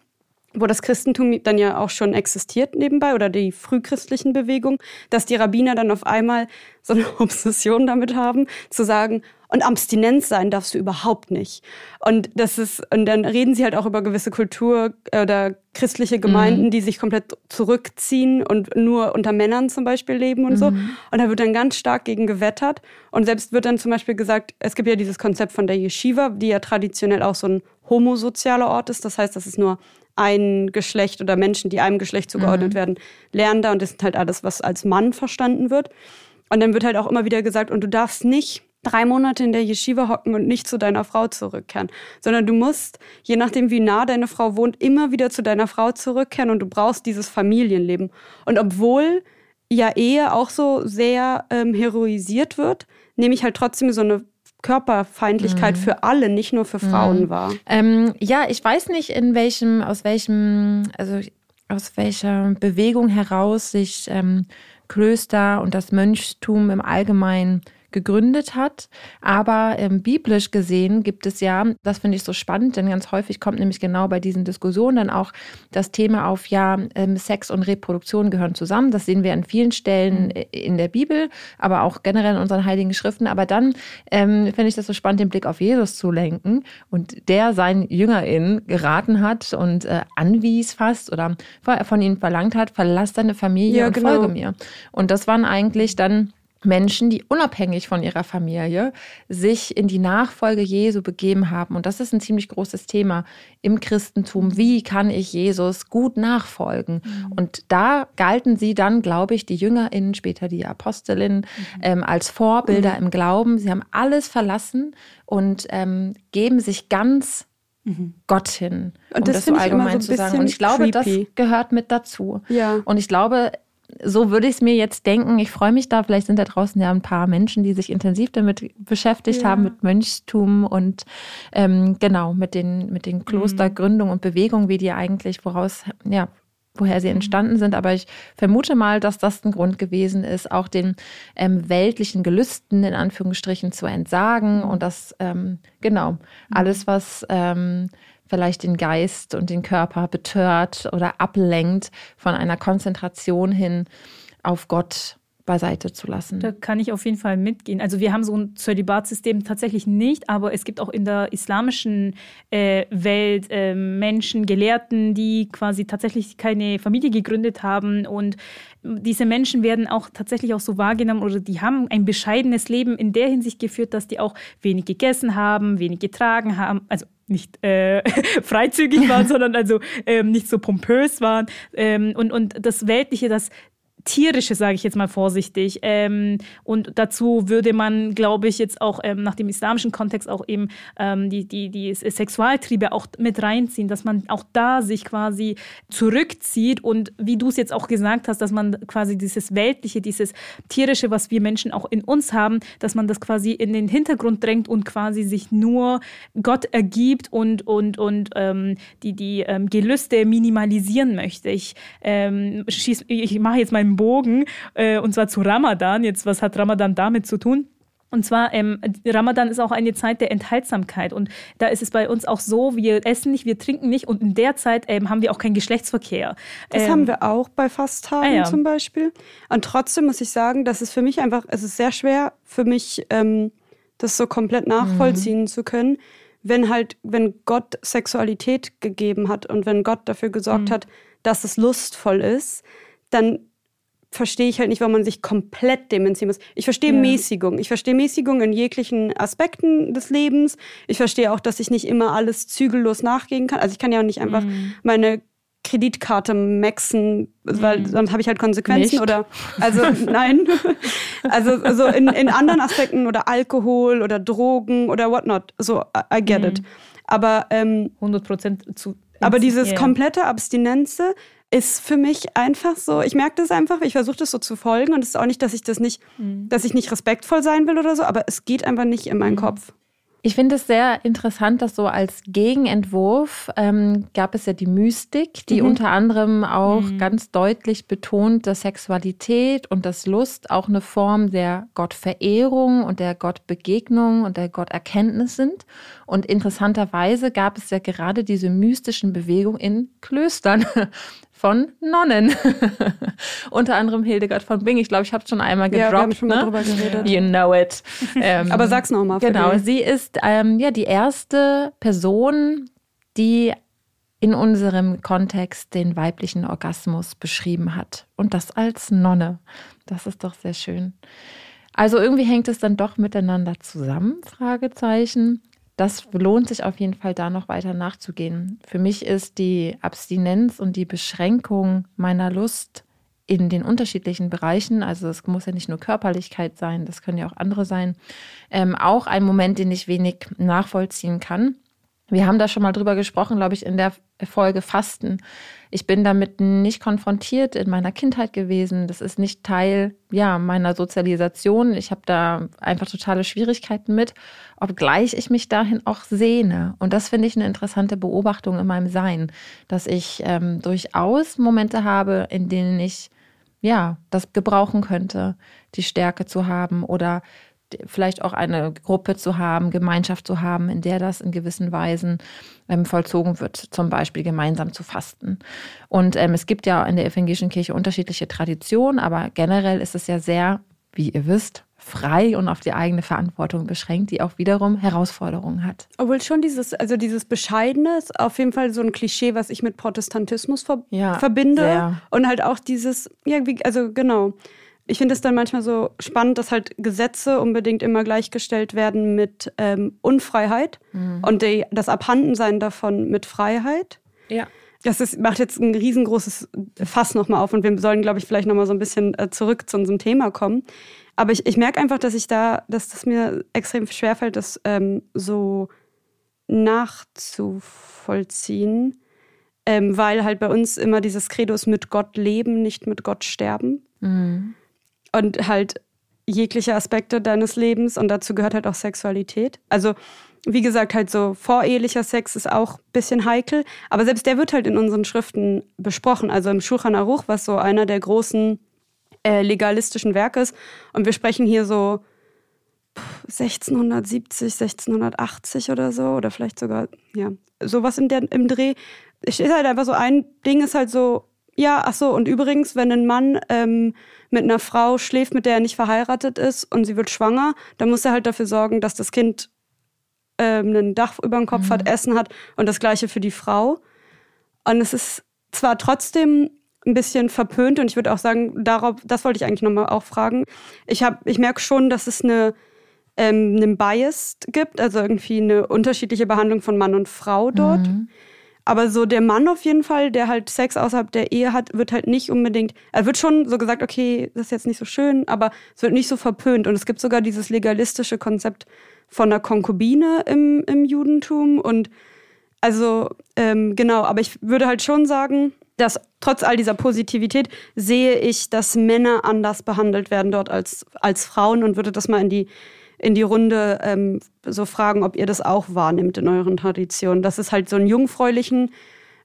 wo das Christentum dann ja auch schon existiert nebenbei oder die frühchristlichen Bewegungen, dass die Rabbiner dann auf einmal so eine Obsession damit haben, zu sagen, und Abstinenz sein darfst du überhaupt nicht. Und das ist, und dann reden sie halt auch über gewisse Kultur oder christliche Gemeinden, mhm. die sich komplett zurückziehen und nur unter Männern zum Beispiel leben und mhm. so. Und da wird dann ganz stark gegen gewettert. Und selbst wird dann zum Beispiel gesagt, es gibt ja dieses Konzept von der Yeshiva, die ja traditionell auch so ein homosozialer Ort ist. Das heißt, das ist nur ein Geschlecht oder Menschen, die einem Geschlecht zugeordnet mhm. werden, lernen da und das ist halt alles, was als Mann verstanden wird. Und dann wird halt auch immer wieder gesagt, und du darfst nicht drei Monate in der Yeshiva hocken und nicht zu deiner Frau zurückkehren, sondern du musst, je nachdem wie nah deine Frau wohnt, immer wieder zu deiner Frau zurückkehren und du brauchst dieses Familienleben. Und obwohl ja Ehe auch so sehr ähm, heroisiert wird, nehme ich halt trotzdem so eine Körperfeindlichkeit mhm. für alle, nicht nur für Frauen mhm. war. Ähm, ja, ich weiß nicht, in welchem, aus welchem, also aus welcher Bewegung heraus sich ähm, Klöster und das Mönchtum im Allgemeinen gegründet hat. Aber ähm, biblisch gesehen gibt es ja, das finde ich so spannend, denn ganz häufig kommt nämlich genau bei diesen Diskussionen dann auch das Thema auf, ja, ähm, Sex und Reproduktion gehören zusammen. Das sehen wir an vielen Stellen mhm. in der Bibel, aber auch generell in unseren heiligen Schriften. Aber dann ähm, finde ich das so spannend, den Blick auf Jesus zu lenken und der seinen JüngerInnen geraten hat und äh, anwies fast oder von ihnen verlangt hat, verlass deine Familie ja, und genau. folge mir. Und das waren eigentlich dann Menschen, die unabhängig von ihrer Familie sich in die Nachfolge Jesu begeben haben. Und das ist ein ziemlich großes Thema im Christentum. Wie kann ich Jesus gut nachfolgen? Mhm. Und da galten sie dann, glaube ich, die JüngerInnen, später die Apostelinnen, mhm. ähm, als Vorbilder mhm. im Glauben. Sie haben alles verlassen und ähm, geben sich ganz Mhm. Gott hin, und das, das so allgemein so zu sagen. Und ich glaube, creepy. das gehört mit dazu. Ja. Und ich glaube, so würde ich es mir jetzt denken. Ich freue mich da. Vielleicht sind da draußen ja ein paar Menschen, die sich intensiv damit beschäftigt ja. haben, mit Mönchstum und ähm, genau mit den, mit den mhm. Klostergründungen und Bewegungen, wie die eigentlich, woraus, ja, woher sie mhm. entstanden sind. Aber ich vermute mal, dass das ein Grund gewesen ist, auch den ähm, weltlichen Gelüsten in Anführungsstrichen zu entsagen mhm. und das, ähm, genau, alles, was ähm, vielleicht den Geist und den Körper betört oder ablenkt von einer Konzentration hin auf Gott beiseite zu lassen. Da kann ich auf jeden Fall mitgehen. Also wir haben so ein Zölibatsystem tatsächlich nicht, aber es gibt auch in der islamischen äh, Welt äh, Menschen, Gelehrten, die quasi tatsächlich keine Familie gegründet haben und diese Menschen werden auch tatsächlich auch so wahrgenommen oder die haben ein bescheidenes Leben in der Hinsicht geführt, dass die auch wenig gegessen haben, wenig getragen haben, also nicht äh, freizügig waren, sondern also ähm, nicht so pompös waren. Ähm, und, und das Weltliche, das tierische, sage ich jetzt mal vorsichtig. Ähm, und dazu würde man, glaube ich, jetzt auch ähm, nach dem islamischen Kontext auch eben ähm, die, die, die Sexualtriebe auch mit reinziehen, dass man auch da sich quasi zurückzieht und wie du es jetzt auch gesagt hast, dass man quasi dieses Weltliche, dieses Tierische, was wir Menschen auch in uns haben, dass man das quasi in den Hintergrund drängt und quasi sich nur Gott ergibt und, und, und ähm, die, die ähm, Gelüste minimalisieren möchte. Ich, ähm, ich mache jetzt meinen Bogen, äh, und zwar zu Ramadan. Jetzt, was hat Ramadan damit zu tun? Und zwar, ähm, Ramadan ist auch eine Zeit der Enthaltsamkeit. Und da ist es bei uns auch so, wir essen nicht, wir trinken nicht und in der Zeit ähm, haben wir auch keinen Geschlechtsverkehr. Das ähm, haben wir auch bei Fasttagen ah, ja. zum Beispiel. Und trotzdem muss ich sagen, dass es für mich einfach, es ist sehr schwer für mich, ähm, das so komplett nachvollziehen mhm. zu können, wenn halt, wenn Gott Sexualität gegeben hat und wenn Gott dafür gesorgt mhm. hat, dass es lustvoll ist, dann verstehe ich halt nicht, warum man sich komplett dem entziehen muss. Ich verstehe ja. Mäßigung. Ich verstehe Mäßigung in jeglichen Aspekten des Lebens. Ich verstehe auch, dass ich nicht immer alles zügellos nachgehen kann. Also ich kann ja auch nicht einfach mhm. meine Kreditkarte maxen, weil mhm. sonst habe ich halt Konsequenzen nicht. oder also nein. also also in, in anderen Aspekten oder Alkohol oder Drogen oder whatnot. So, I get mhm. it. Aber ähm, 100 Prozent zu. Aber dieses yeah. komplette Abstinenze ist für mich einfach so, ich merke das einfach, ich versuche das so zu folgen und es ist auch nicht, dass ich das nicht, mhm. dass ich nicht respektvoll sein will oder so, aber es geht einfach nicht in meinen mhm. Kopf. Ich finde es sehr interessant, dass so als Gegenentwurf ähm, gab es ja die Mystik, die mhm. unter anderem auch mhm. ganz deutlich betont, dass Sexualität und das Lust auch eine Form der Gottverehrung und der Gottbegegnung und der Gotterkenntnis sind. Und interessanterweise gab es ja gerade diese mystischen Bewegungen in Klöstern von Nonnen. Unter anderem Hildegard von Bing. Ich glaube, ich habe es schon einmal gedroppt. Ja, wir haben schon mal ne? drüber geredet. You know it. Ähm, Aber sag's nochmal. Genau, sie ist ähm, ja die erste Person, die in unserem Kontext den weiblichen Orgasmus beschrieben hat. Und das als Nonne. Das ist doch sehr schön. Also irgendwie hängt es dann doch miteinander zusammen, Fragezeichen das lohnt sich auf jeden Fall, da noch weiter nachzugehen. Für mich ist die Abstinenz und die Beschränkung meiner Lust in den unterschiedlichen Bereichen, also es muss ja nicht nur Körperlichkeit sein, das können ja auch andere sein, ähm, auch ein Moment, den ich wenig nachvollziehen kann. Wir haben da schon mal drüber gesprochen, glaube ich, in der Folge Fasten. Ich bin damit nicht konfrontiert in meiner Kindheit gewesen. Das ist nicht Teil ja, meiner Sozialisation. Ich habe da einfach totale Schwierigkeiten mit, obgleich ich mich dahin auch sehne. Und das finde ich eine interessante Beobachtung in meinem Sein, dass ich ähm, durchaus Momente habe, in denen ich ja das gebrauchen könnte, die Stärke zu haben oder vielleicht auch eine Gruppe zu haben, Gemeinschaft zu haben, in der das in gewissen Weisen ähm, vollzogen wird, zum Beispiel gemeinsam zu fasten. Und ähm, es gibt ja in der evangelischen Kirche unterschiedliche Traditionen, aber generell ist es ja sehr, wie ihr wisst, frei und auf die eigene Verantwortung beschränkt, die auch wiederum Herausforderungen hat. Obwohl schon dieses, also dieses Bescheidene ist auf jeden Fall so ein Klischee, was ich mit Protestantismus ver ja, verbinde. Sehr. Und halt auch dieses, ja, wie, also genau ich finde es dann manchmal so spannend, dass halt Gesetze unbedingt immer gleichgestellt werden mit ähm, Unfreiheit mhm. und die, das Abhandensein davon mit Freiheit. Ja. Das ist, macht jetzt ein riesengroßes Fass nochmal auf und wir sollen, glaube ich, vielleicht nochmal so ein bisschen äh, zurück zu unserem Thema kommen. Aber ich, ich merke einfach, dass ich da, dass das mir extrem schwerfällt, das ähm, so nachzuvollziehen, ähm, weil halt bei uns immer dieses Credo ist mit Gott leben, nicht mit Gott sterben. Mhm und halt jegliche Aspekte deines Lebens und dazu gehört halt auch Sexualität. Also wie gesagt, halt so vorehelicher Sex ist auch ein bisschen heikel, aber selbst der wird halt in unseren Schriften besprochen. Also im Shulchan Aruch, was so einer der großen äh, legalistischen Werke ist. Und wir sprechen hier so 1670, 1680 oder so, oder vielleicht sogar, ja, sowas in der, im Dreh. Es ist halt einfach so, ein Ding ist halt so, ja, ach so, und übrigens, wenn ein Mann ähm, mit einer Frau schläft, mit der er nicht verheiratet ist und sie wird schwanger, dann muss er halt dafür sorgen, dass das Kind ähm, ein Dach über dem Kopf mhm. hat, Essen hat und das gleiche für die Frau. Und es ist zwar trotzdem ein bisschen verpönt und ich würde auch sagen, darauf, das wollte ich eigentlich nochmal auch fragen. Ich, ich merke schon, dass es eine, ähm, einen Bias gibt, also irgendwie eine unterschiedliche Behandlung von Mann und Frau dort. Mhm. Aber so der Mann auf jeden Fall, der halt Sex außerhalb der Ehe hat, wird halt nicht unbedingt, er wird schon so gesagt, okay, das ist jetzt nicht so schön, aber es wird nicht so verpönt. Und es gibt sogar dieses legalistische Konzept von einer Konkubine im, im Judentum. Und also ähm, genau, aber ich würde halt schon sagen, dass trotz all dieser Positivität sehe ich, dass Männer anders behandelt werden dort als, als Frauen und würde das mal in die, in die Runde ähm, so fragen, ob ihr das auch wahrnimmt in euren Traditionen. Das ist halt so einen jungfräulichen,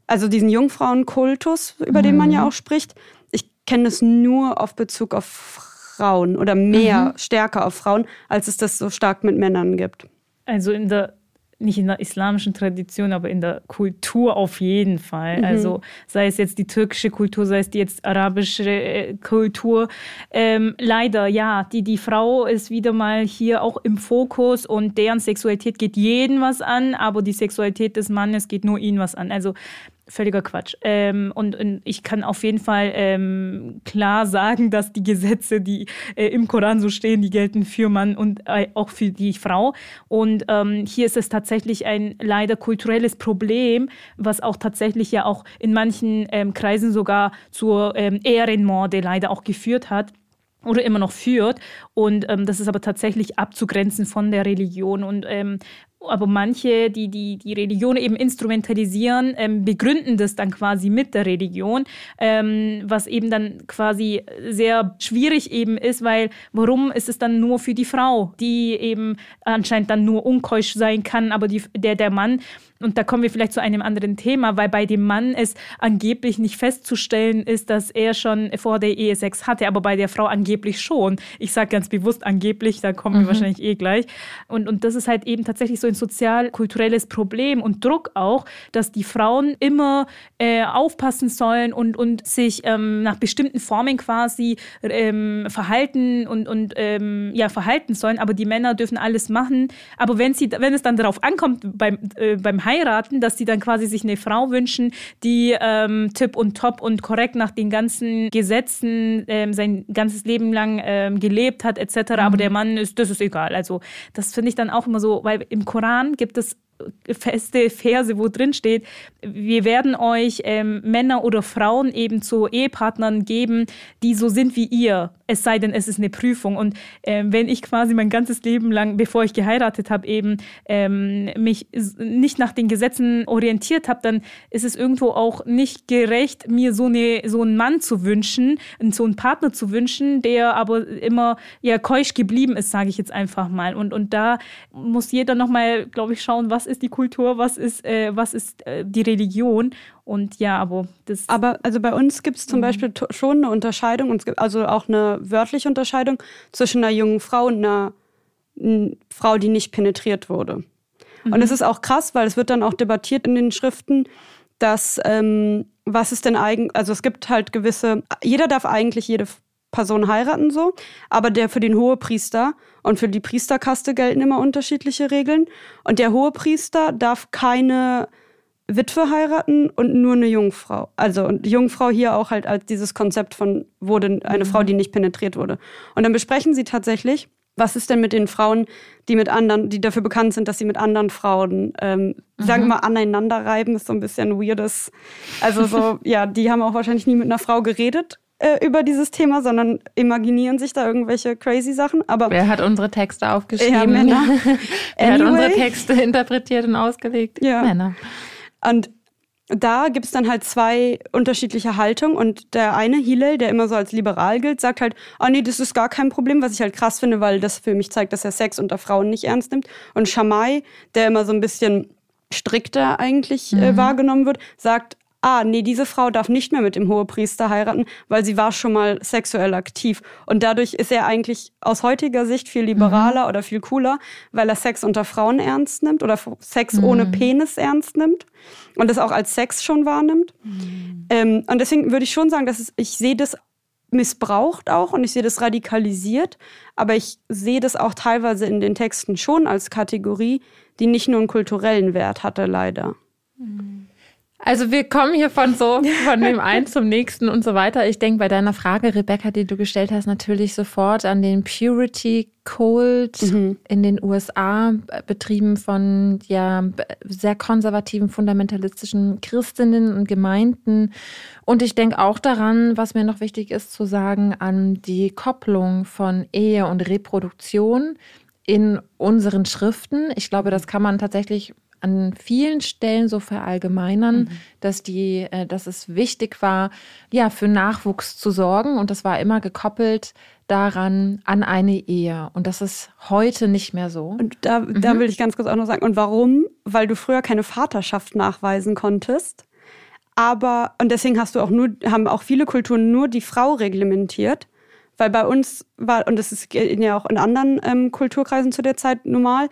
also diesen Jungfrauenkultus, über mhm. den man ja mhm. auch spricht. Ich kenne es nur auf Bezug auf Frauen oder mehr, mhm. stärker auf Frauen, als es das so stark mit Männern gibt. Also in der nicht in der islamischen Tradition, aber in der Kultur auf jeden Fall. Mhm. Also sei es jetzt die türkische Kultur, sei es die jetzt arabische äh, Kultur. Ähm, leider, ja, die, die Frau ist wieder mal hier auch im Fokus und deren Sexualität geht jeden was an, aber die Sexualität des Mannes geht nur ihn was an. Also völliger Quatsch. Ähm, und, und, ich kann auf jeden Fall ähm, klar sagen, dass die Gesetze, die äh, im Koran so stehen, die gelten für Mann und äh, auch für die Frau. Und ähm, hier ist es tatsächlich ein leider kulturelles Problem, was auch tatsächlich ja auch in manchen ähm, Kreisen sogar zur ähm, Ehrenmorde leider auch geführt hat oder immer noch führt. Und ähm, das ist aber tatsächlich abzugrenzen von der Religion. Und ähm, aber manche, die die, die Religion eben instrumentalisieren, ähm, begründen das dann quasi mit der Religion, ähm, was eben dann quasi sehr schwierig eben ist, weil warum ist es dann nur für die Frau, die eben anscheinend dann nur unkeusch sein kann, aber die, der, der Mann und da kommen wir vielleicht zu einem anderen Thema, weil bei dem Mann es angeblich nicht festzustellen ist, dass er schon vor der Ehe Sex hatte, aber bei der Frau angeblich schon. Ich sage ganz bewusst angeblich, da kommen mhm. wir wahrscheinlich eh gleich. Und, und das ist halt eben tatsächlich so ein sozial-kulturelles Problem und Druck auch, dass die Frauen immer äh, aufpassen sollen und, und sich ähm, nach bestimmten Formen quasi ähm, verhalten und, und ähm, ja, verhalten sollen, aber die Männer dürfen alles machen. Aber wenn, sie, wenn es dann darauf ankommt beim, äh, beim heiraten, dass die dann quasi sich eine Frau wünschen, die ähm, tipp und top und korrekt nach den ganzen Gesetzen ähm, sein ganzes Leben lang ähm, gelebt hat etc. Mhm. Aber der Mann ist, das ist egal. Also das finde ich dann auch immer so, weil im Koran gibt es feste Verse, wo drin steht, wir werden euch ähm, Männer oder Frauen eben zu Ehepartnern geben, die so sind wie ihr, es sei denn, es ist eine Prüfung. Und ähm, wenn ich quasi mein ganzes Leben lang, bevor ich geheiratet habe, eben ähm, mich nicht nach den Gesetzen orientiert habe, dann ist es irgendwo auch nicht gerecht, mir so, eine, so einen Mann zu wünschen, so einen Partner zu wünschen, der aber immer ja keusch geblieben ist, sage ich jetzt einfach mal. Und, und da muss jeder nochmal, glaube ich, schauen, was ist die Kultur, was ist, äh, was ist äh, die Religion. Und ja, aber das. Aber also bei uns gibt es zum mhm. Beispiel schon eine Unterscheidung, und es gibt also auch eine wörtliche Unterscheidung zwischen einer jungen Frau und einer, einer Frau, die nicht penetriert wurde. Mhm. Und es ist auch krass, weil es wird dann auch debattiert in den Schriften, dass ähm, was ist denn eigentlich, also es gibt halt gewisse, jeder darf eigentlich jede Person heiraten so, aber der für den Hohepriester und für die Priesterkaste gelten immer unterschiedliche Regeln. Und der Hohepriester darf keine Witwe heiraten und nur eine Jungfrau. Also und Jungfrau hier auch halt als dieses Konzept von wurde eine mhm. Frau, die nicht penetriert wurde. Und dann besprechen sie tatsächlich, was ist denn mit den Frauen, die mit anderen, die dafür bekannt sind, dass sie mit anderen Frauen, ähm, mhm. sagen wir mal, aneinander reiben, ist so ein bisschen weirdes. Also so, ja, die haben auch wahrscheinlich nie mit einer Frau geredet äh, über dieses Thema, sondern imaginieren sich da irgendwelche crazy Sachen. Aber Wer hat unsere Texte aufgeschrieben? Ja, Männer. Wer anyway. hat unsere Texte interpretiert und ausgelegt? Ja. Männer. Und da gibt es dann halt zwei unterschiedliche Haltungen und der eine, Hillel, der immer so als liberal gilt, sagt halt, oh nee, das ist gar kein Problem, was ich halt krass finde, weil das für mich zeigt, dass er Sex unter Frauen nicht ernst nimmt. Und Shammai, der immer so ein bisschen strikter eigentlich äh, mhm. wahrgenommen wird, sagt, ah, nee, diese Frau darf nicht mehr mit dem Hohepriester heiraten, weil sie war schon mal sexuell aktiv. Und dadurch ist er eigentlich aus heutiger Sicht viel liberaler mhm. oder viel cooler, weil er Sex unter Frauen ernst nimmt oder Sex mhm. ohne Penis ernst nimmt und das auch als Sex schon wahrnimmt. Mhm. Ähm, und deswegen würde ich schon sagen, dass es, ich sehe das missbraucht auch und ich sehe das radikalisiert, aber ich sehe das auch teilweise in den Texten schon als Kategorie, die nicht nur einen kulturellen Wert hatte, leider. Mhm. Also wir kommen hier von so, von dem einen zum nächsten und so weiter. Ich denke bei deiner Frage, Rebecca, die du gestellt hast, natürlich sofort an den Purity Cult mhm. in den USA, betrieben von ja sehr konservativen, fundamentalistischen Christinnen und Gemeinden. Und ich denke auch daran, was mir noch wichtig ist zu sagen, an die Kopplung von Ehe und Reproduktion in unseren Schriften. Ich glaube, das kann man tatsächlich an vielen Stellen so verallgemeinern, mhm. dass die, äh, dass es wichtig war, ja, für Nachwuchs zu sorgen. Und das war immer gekoppelt daran an eine Ehe. Und das ist heute nicht mehr so. Und da, mhm. da will ich ganz kurz auch noch sagen, und warum? Weil du früher keine Vaterschaft nachweisen konntest. Aber, und deswegen hast du auch nur, haben auch viele Kulturen nur die Frau reglementiert. Weil bei uns war, und das ist ja auch in anderen ähm, Kulturkreisen zu der Zeit normal,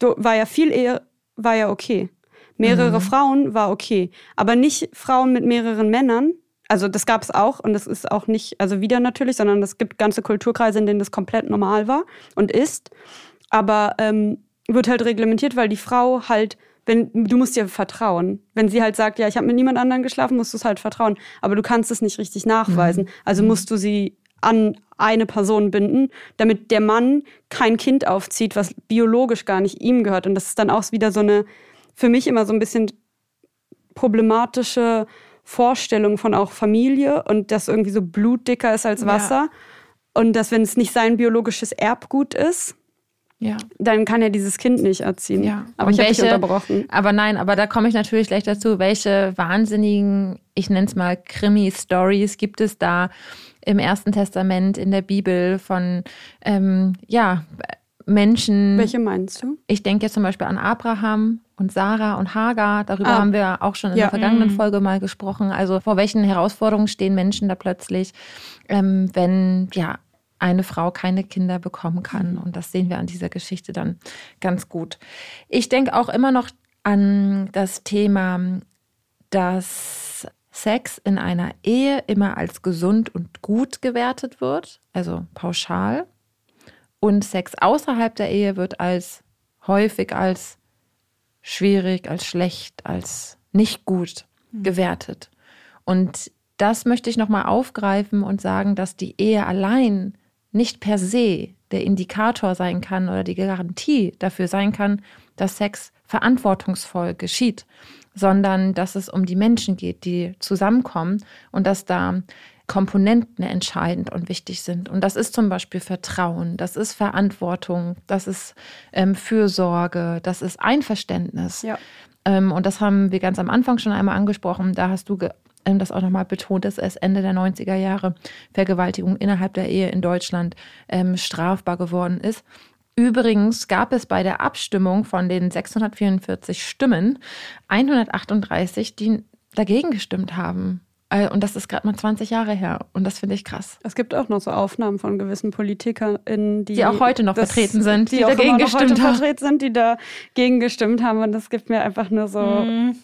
war ja viel eher, war ja okay. Mehrere mhm. Frauen war okay. Aber nicht Frauen mit mehreren Männern. Also das gab es auch und das ist auch nicht, also wieder natürlich, sondern es gibt ganze Kulturkreise, in denen das komplett normal war und ist. Aber ähm, wird halt reglementiert, weil die Frau halt wenn du musst ihr vertrauen. Wenn sie halt sagt, ja, ich habe mit niemand anderem geschlafen, musst du es halt vertrauen. Aber du kannst es nicht richtig nachweisen. Mhm. Also musst du sie an eine Person binden, damit der Mann kein Kind aufzieht, was biologisch gar nicht ihm gehört. Und das ist dann auch wieder so eine, für mich immer so ein bisschen problematische Vorstellung von auch Familie und dass irgendwie so Blut dicker ist als Wasser. Ja. Und dass, wenn es nicht sein biologisches Erbgut ist, ja. dann kann er dieses Kind nicht erziehen. Ja. Aber und ich habe dich unterbrochen. Aber nein, aber da komme ich natürlich gleich dazu. Welche wahnsinnigen, ich nenne es mal Krimi-Stories gibt es da im Ersten Testament in der Bibel von ähm, ja, Menschen. Welche meinst du? Ich denke jetzt zum Beispiel an Abraham und Sarah und Hagar. Darüber ah. haben wir auch schon in ja. der vergangenen mhm. Folge mal gesprochen. Also vor welchen Herausforderungen stehen Menschen da plötzlich, ähm, wenn ja eine Frau keine Kinder bekommen kann. Mhm. Und das sehen wir an dieser Geschichte dann ganz gut. Ich denke auch immer noch an das Thema, dass Sex in einer Ehe immer als gesund und gut gewertet wird, also pauschal. Und Sex außerhalb der Ehe wird als häufig als schwierig, als schlecht, als nicht gut hm. gewertet. Und das möchte ich nochmal aufgreifen und sagen, dass die Ehe allein nicht per se der Indikator sein kann oder die Garantie dafür sein kann, dass Sex verantwortungsvoll geschieht, sondern dass es um die Menschen geht, die zusammenkommen und dass da Komponenten entscheidend und wichtig sind. Und das ist zum Beispiel Vertrauen, das ist Verantwortung, das ist ähm, Fürsorge, das ist Einverständnis. Ja. Ähm, und das haben wir ganz am Anfang schon einmal angesprochen. Da hast du das auch nochmal betont, dass es Ende der 90er Jahre Vergewaltigung innerhalb der Ehe in Deutschland ähm, strafbar geworden ist. Übrigens gab es bei der Abstimmung von den 644 Stimmen 138, die dagegen gestimmt haben. Äh, und das ist gerade mal 20 Jahre her. Und das finde ich krass. Es gibt auch noch so Aufnahmen von gewissen PolitikerInnen, die, die auch heute noch das, vertreten sind, die, die dagegen gestimmt haben. vertreten sind, die dagegen gestimmt haben. Und das gibt mir einfach nur so, mm.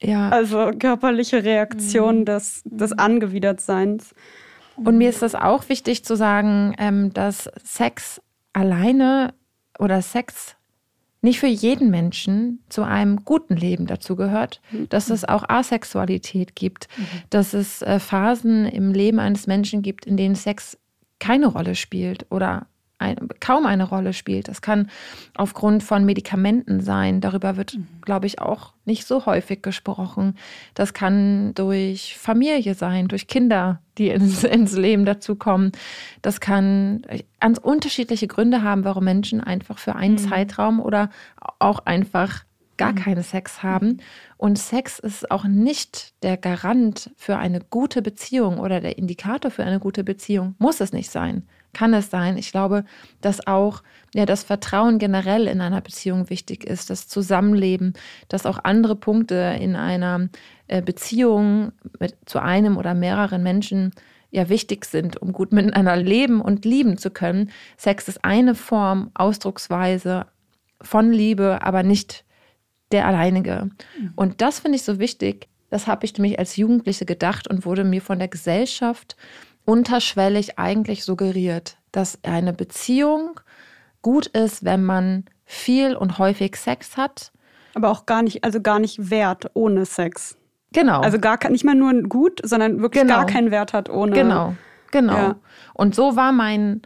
Ja. also körperliche Reaktionen mm. des, des Angewidertseins. Und mir ist das auch wichtig zu sagen, ähm, dass Sex alleine oder Sex nicht für jeden Menschen zu einem guten Leben dazu gehört, mhm. dass es auch Asexualität gibt, mhm. dass es äh, Phasen im Leben eines Menschen gibt, in denen Sex keine Rolle spielt oder ein, kaum eine Rolle spielt. Das kann aufgrund von Medikamenten sein. Darüber wird, mhm. glaube ich, auch nicht so häufig gesprochen. Das kann durch Familie sein, durch Kinder, die ins, ins Leben dazukommen. Das kann ganz unterschiedliche Gründe haben, warum Menschen einfach für einen mhm. Zeitraum oder auch einfach gar mhm. keine Sex haben. Und Sex ist auch nicht der Garant für eine gute Beziehung oder der Indikator für eine gute Beziehung. Muss es nicht sein kann es sein. Ich glaube, dass auch ja, das Vertrauen generell in einer Beziehung wichtig ist, das Zusammenleben, dass auch andere Punkte in einer äh, Beziehung mit, zu einem oder mehreren Menschen ja wichtig sind, um gut miteinander leben und lieben zu können. Sex ist eine Form, Ausdrucksweise von Liebe, aber nicht der alleinige. Mhm. Und das finde ich so wichtig. Das habe ich nämlich als Jugendliche gedacht und wurde mir von der Gesellschaft unterschwellig eigentlich suggeriert, dass eine Beziehung gut ist, wenn man viel und häufig Sex hat. Aber auch gar nicht, also gar nicht wert ohne Sex. Genau. Also gar nicht mal nur gut, sondern wirklich genau. gar keinen Wert hat ohne. Genau, genau. Ja. Und so war mein,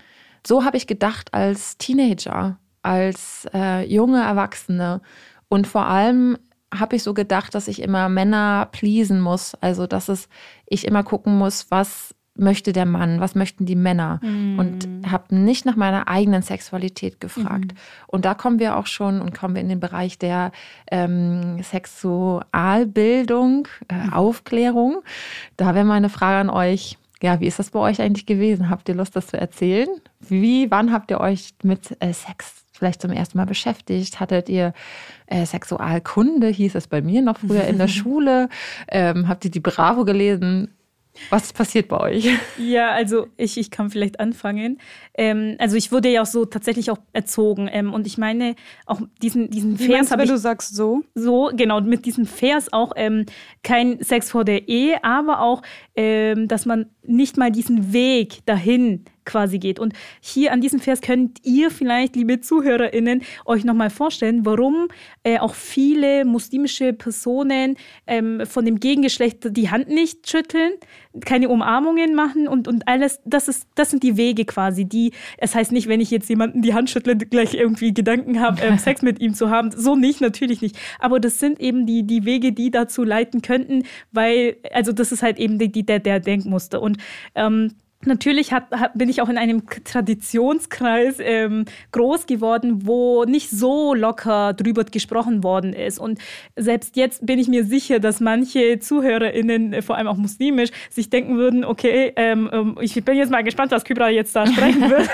so habe ich gedacht als Teenager, als äh, junge Erwachsene. Und vor allem habe ich so gedacht, dass ich immer Männer pleasen muss. Also, dass es, ich immer gucken muss, was möchte der Mann, was möchten die Männer mm. und habe nicht nach meiner eigenen Sexualität gefragt. Mm. Und da kommen wir auch schon und kommen wir in den Bereich der ähm, Sexualbildung, äh, mm. Aufklärung. Da wäre meine Frage an euch. Ja, wie ist das bei euch eigentlich gewesen? Habt ihr Lust, das zu erzählen? Wie, wann habt ihr euch mit äh, Sex vielleicht zum ersten Mal beschäftigt? Hattet ihr äh, Sexualkunde, hieß es bei mir noch früher in der Schule? Ähm, habt ihr die Bravo gelesen? Was passiert bei euch? Ja, also ich, ich kann vielleicht anfangen. Ähm, also ich wurde ja auch so tatsächlich auch erzogen. Ähm, und ich meine, auch diesen, diesen Wie Vers habe ich. du sagst so? So, genau, mit diesem Vers auch ähm, kein Sex vor der Ehe, aber auch, ähm, dass man nicht mal diesen Weg dahin quasi geht. Und hier an diesem Vers könnt ihr vielleicht, liebe ZuhörerInnen, euch nochmal vorstellen, warum äh, auch viele muslimische Personen ähm, von dem Gegengeschlecht die Hand nicht schütteln, keine Umarmungen machen und, und alles. Das, ist, das sind die Wege quasi, die, es heißt nicht, wenn ich jetzt jemanden die Hand schüttle, gleich irgendwie Gedanken habe, ähm, Sex mit ihm zu haben. So nicht, natürlich nicht. Aber das sind eben die, die Wege, die dazu leiten könnten, weil, also das ist halt eben die, die, der, der Denkmuster. Und ähm, Natürlich hat, hat, bin ich auch in einem Traditionskreis ähm, groß geworden, wo nicht so locker drüber gesprochen worden ist. Und selbst jetzt bin ich mir sicher, dass manche ZuhörerInnen, äh, vor allem auch muslimisch, sich denken würden, okay, ähm, ähm ich bin jetzt mal gespannt, was Kybra jetzt da sprechen wird.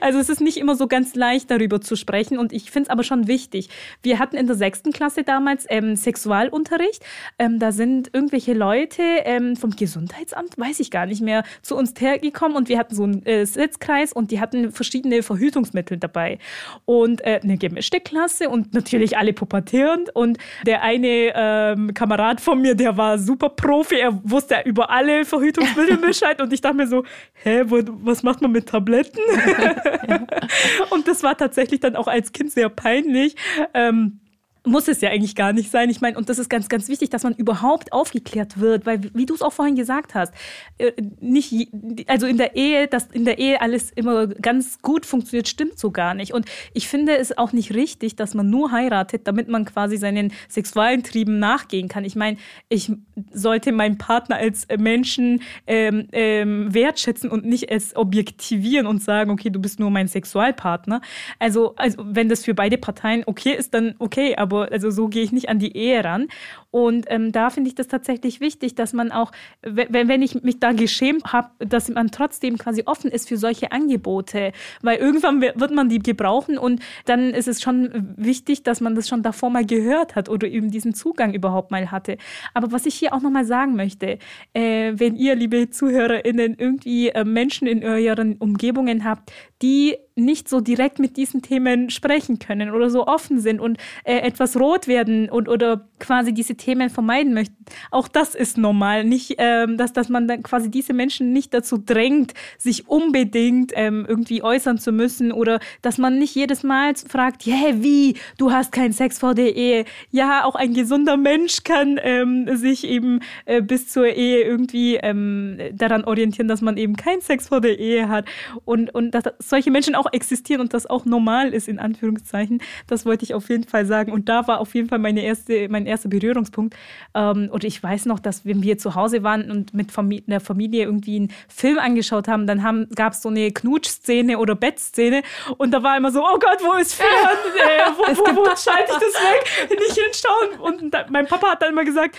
Also es ist nicht immer so ganz leicht, darüber zu sprechen. Und ich finde es aber schon wichtig. Wir hatten in der sechsten Klasse damals ähm, Sexualunterricht. Ähm, da sind irgendwelche Leute ähm, vom Gesundheitsamt, weiß ich gar nicht mehr, zu uns hergekommen und wir hatten so einen äh, Sitzkreis und die hatten verschiedene Verhütungsmittel dabei. Und äh, eine gemischte Klasse und natürlich alle pubertierend. Und der eine ähm, Kamerad von mir, der war super Profi, er wusste über alle Verhütungsmittel Bescheid. und ich dachte mir so, hä, wo, was macht man mit Tabletten? und das war tatsächlich dann auch als Kind sehr peinlich. Ähm, muss es ja eigentlich gar nicht sein. Ich meine, und das ist ganz, ganz wichtig, dass man überhaupt aufgeklärt wird, weil, wie du es auch vorhin gesagt hast, äh, nicht, also in der Ehe, dass in der Ehe alles immer ganz gut funktioniert, stimmt so gar nicht. Und ich finde es auch nicht richtig, dass man nur heiratet, damit man quasi seinen sexuellen Trieben nachgehen kann. Ich meine, ich sollte meinen Partner als Menschen ähm, ähm, wertschätzen und nicht als objektivieren und sagen, okay, du bist nur mein Sexualpartner. Also, also wenn das für beide Parteien okay ist, dann okay, aber aber also so gehe ich nicht an die Ehe ran. Und ähm, da finde ich das tatsächlich wichtig, dass man auch, wenn, wenn ich mich da geschämt habe, dass man trotzdem quasi offen ist für solche Angebote, weil irgendwann wird man die gebrauchen und dann ist es schon wichtig, dass man das schon davor mal gehört hat oder eben diesen Zugang überhaupt mal hatte. Aber was ich hier auch nochmal sagen möchte, äh, wenn ihr, liebe ZuhörerInnen, irgendwie äh, Menschen in euren Umgebungen habt, die nicht so direkt mit diesen Themen sprechen können oder so offen sind und äh, etwas rot werden und oder quasi diese Themen vermeiden möchten. Auch das ist normal. Nicht, ähm, dass, dass man dann quasi diese Menschen nicht dazu drängt, sich unbedingt ähm, irgendwie äußern zu müssen oder dass man nicht jedes Mal fragt, yeah, wie, du hast keinen Sex vor der Ehe. Ja, auch ein gesunder Mensch kann ähm, sich eben äh, bis zur Ehe irgendwie ähm, daran orientieren, dass man eben keinen Sex vor der Ehe hat und, und dass solche Menschen auch existieren und das auch normal ist, in Anführungszeichen. Das wollte ich auf jeden Fall sagen. Und da war auf jeden Fall meine erste, mein erster Berührungspunkt Ausgangspunkt. Ähm, und ich weiß noch, dass wenn wir zu Hause waren und mit Familie, der Familie irgendwie einen Film angeschaut haben, dann gab es so eine Knutschszene oder Bettszene und da war immer so, oh Gott, wo ist Fern? äh, wo wo, wo schalte ich das weg? Nicht hinschauen. Und da, mein Papa hat dann immer gesagt,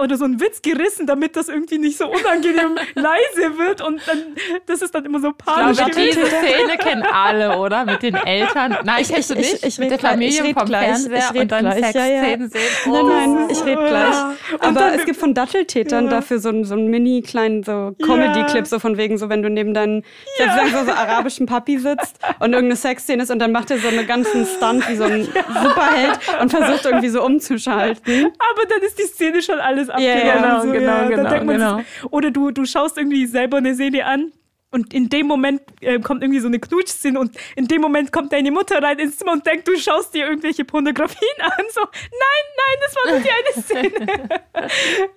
oder so einen Witz gerissen, damit das irgendwie nicht so unangenehm leise wird. Und dann, das ist dann immer so panisch. Ich glaube, diese Szene kennen alle, oder? Mit den Eltern. Nein, ich, du nicht? Ich, ich, mit der Familie vom gleich, Fernseher und dann Sexszenen ja, ja. sehen. Oh. Nein, nein, ich rede gleich. Aber es gibt von Datteltätern ja. dafür so, so einen mini kleinen so Comedy-Clip, so von wegen, so wenn du neben deinem, ja. so, so arabischen Papi sitzt und irgendeine Sexszene ist und dann macht er so einen ganzen Stunt wie so ein Superheld und versucht irgendwie so umzuschalten. Aber dann ist die Szene schon alles abgegangen. Ja, genau, so, genau, genau, genau. oder du, du schaust irgendwie selber eine Serie an und in dem Moment äh, kommt irgendwie so eine Knutschszene und in dem Moment kommt deine Mutter rein ins Zimmer und denkt, du schaust dir irgendwelche Pornografien an. So, nein, nein, das war nur die eine Szene.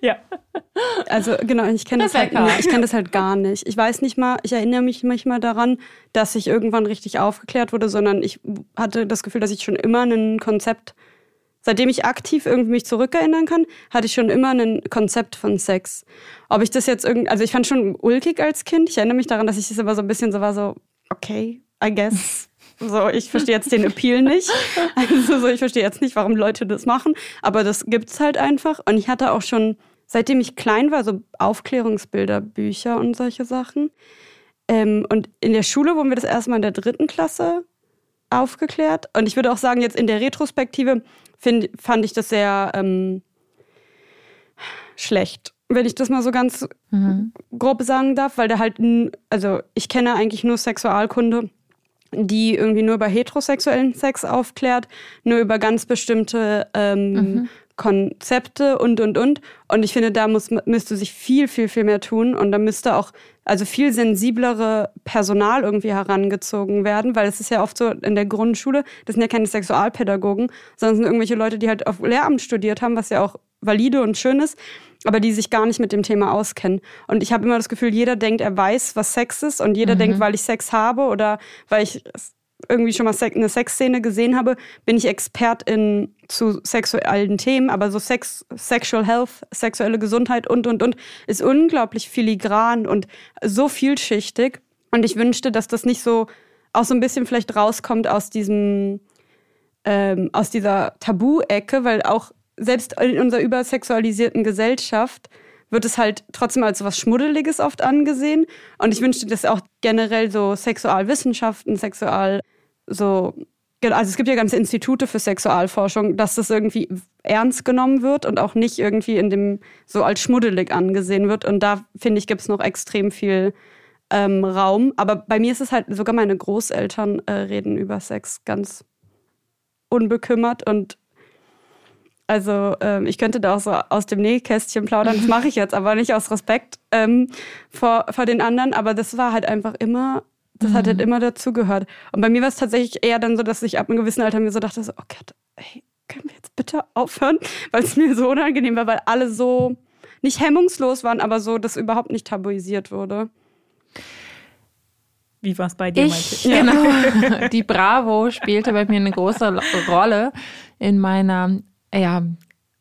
ja. Also genau, ich kenne das, das halt, ich das halt gar nicht. Ich weiß nicht mal, ich erinnere mich manchmal daran, dass ich irgendwann richtig aufgeklärt wurde, sondern ich hatte das Gefühl, dass ich schon immer ein Konzept Seitdem ich aktiv irgendwie mich zurückerinnern kann, hatte ich schon immer ein Konzept von Sex. Ob ich das jetzt irgendwie, also ich fand schon ulkig als Kind. Ich erinnere mich daran, dass ich das immer so ein bisschen so war, so, okay, I guess. So, ich verstehe jetzt den Appeal nicht. Also so, ich verstehe jetzt nicht, warum Leute das machen. Aber das gibt's halt einfach. Und ich hatte auch schon, seitdem ich klein war, so Aufklärungsbilder, Bücher und solche Sachen. Ähm, und in der Schule wurden wir das erstmal in der dritten Klasse aufgeklärt. Und ich würde auch sagen, jetzt in der Retrospektive find, fand ich das sehr ähm, schlecht, wenn ich das mal so ganz mhm. grob sagen darf, weil da halt, also ich kenne eigentlich nur Sexualkunde, die irgendwie nur über heterosexuellen Sex aufklärt, nur über ganz bestimmte ähm, mhm. Konzepte und, und, und. Und ich finde, da muss, müsste sich viel, viel, viel mehr tun. Und da müsste auch also viel sensiblere Personal irgendwie herangezogen werden, weil es ist ja oft so in der Grundschule, das sind ja keine Sexualpädagogen, sondern sind irgendwelche Leute, die halt auf Lehramt studiert haben, was ja auch valide und schön ist, aber die sich gar nicht mit dem Thema auskennen. Und ich habe immer das Gefühl, jeder denkt, er weiß, was Sex ist und jeder mhm. denkt, weil ich Sex habe oder weil ich irgendwie schon mal eine Sexszene gesehen habe, bin ich Expertin zu sexuellen Themen, aber so Sex, Sexual Health, sexuelle Gesundheit und, und, und ist unglaublich filigran und so vielschichtig. Und ich wünschte, dass das nicht so auch so ein bisschen vielleicht rauskommt aus diesem, ähm, aus dieser Tabu-Ecke, weil auch selbst in unserer übersexualisierten Gesellschaft wird es halt trotzdem als was Schmuddeliges oft angesehen. Und ich wünschte, dass auch generell so Sexualwissenschaften, Sexual, so, also es gibt ja ganze Institute für Sexualforschung, dass das irgendwie ernst genommen wird und auch nicht irgendwie in dem so als schmuddelig angesehen wird. Und da finde ich, gibt es noch extrem viel ähm, Raum. Aber bei mir ist es halt, sogar meine Großeltern äh, reden über Sex ganz unbekümmert und also ähm, ich könnte da auch so aus dem Nähkästchen plaudern, das mache ich jetzt, aber nicht aus Respekt ähm, vor, vor den anderen. Aber das war halt einfach immer, das mhm. hat halt mhm. immer dazugehört. Und bei mir war es tatsächlich eher dann so, dass ich ab einem gewissen Alter mir so dachte, so, oh Gott, ey, können wir jetzt bitte aufhören? Weil es mir so unangenehm war, weil alle so nicht hemmungslos waren, aber so, dass überhaupt nicht tabuisiert wurde. Wie war es bei dir, ich, Genau. Die Bravo spielte bei mir eine große Rolle in meiner ja,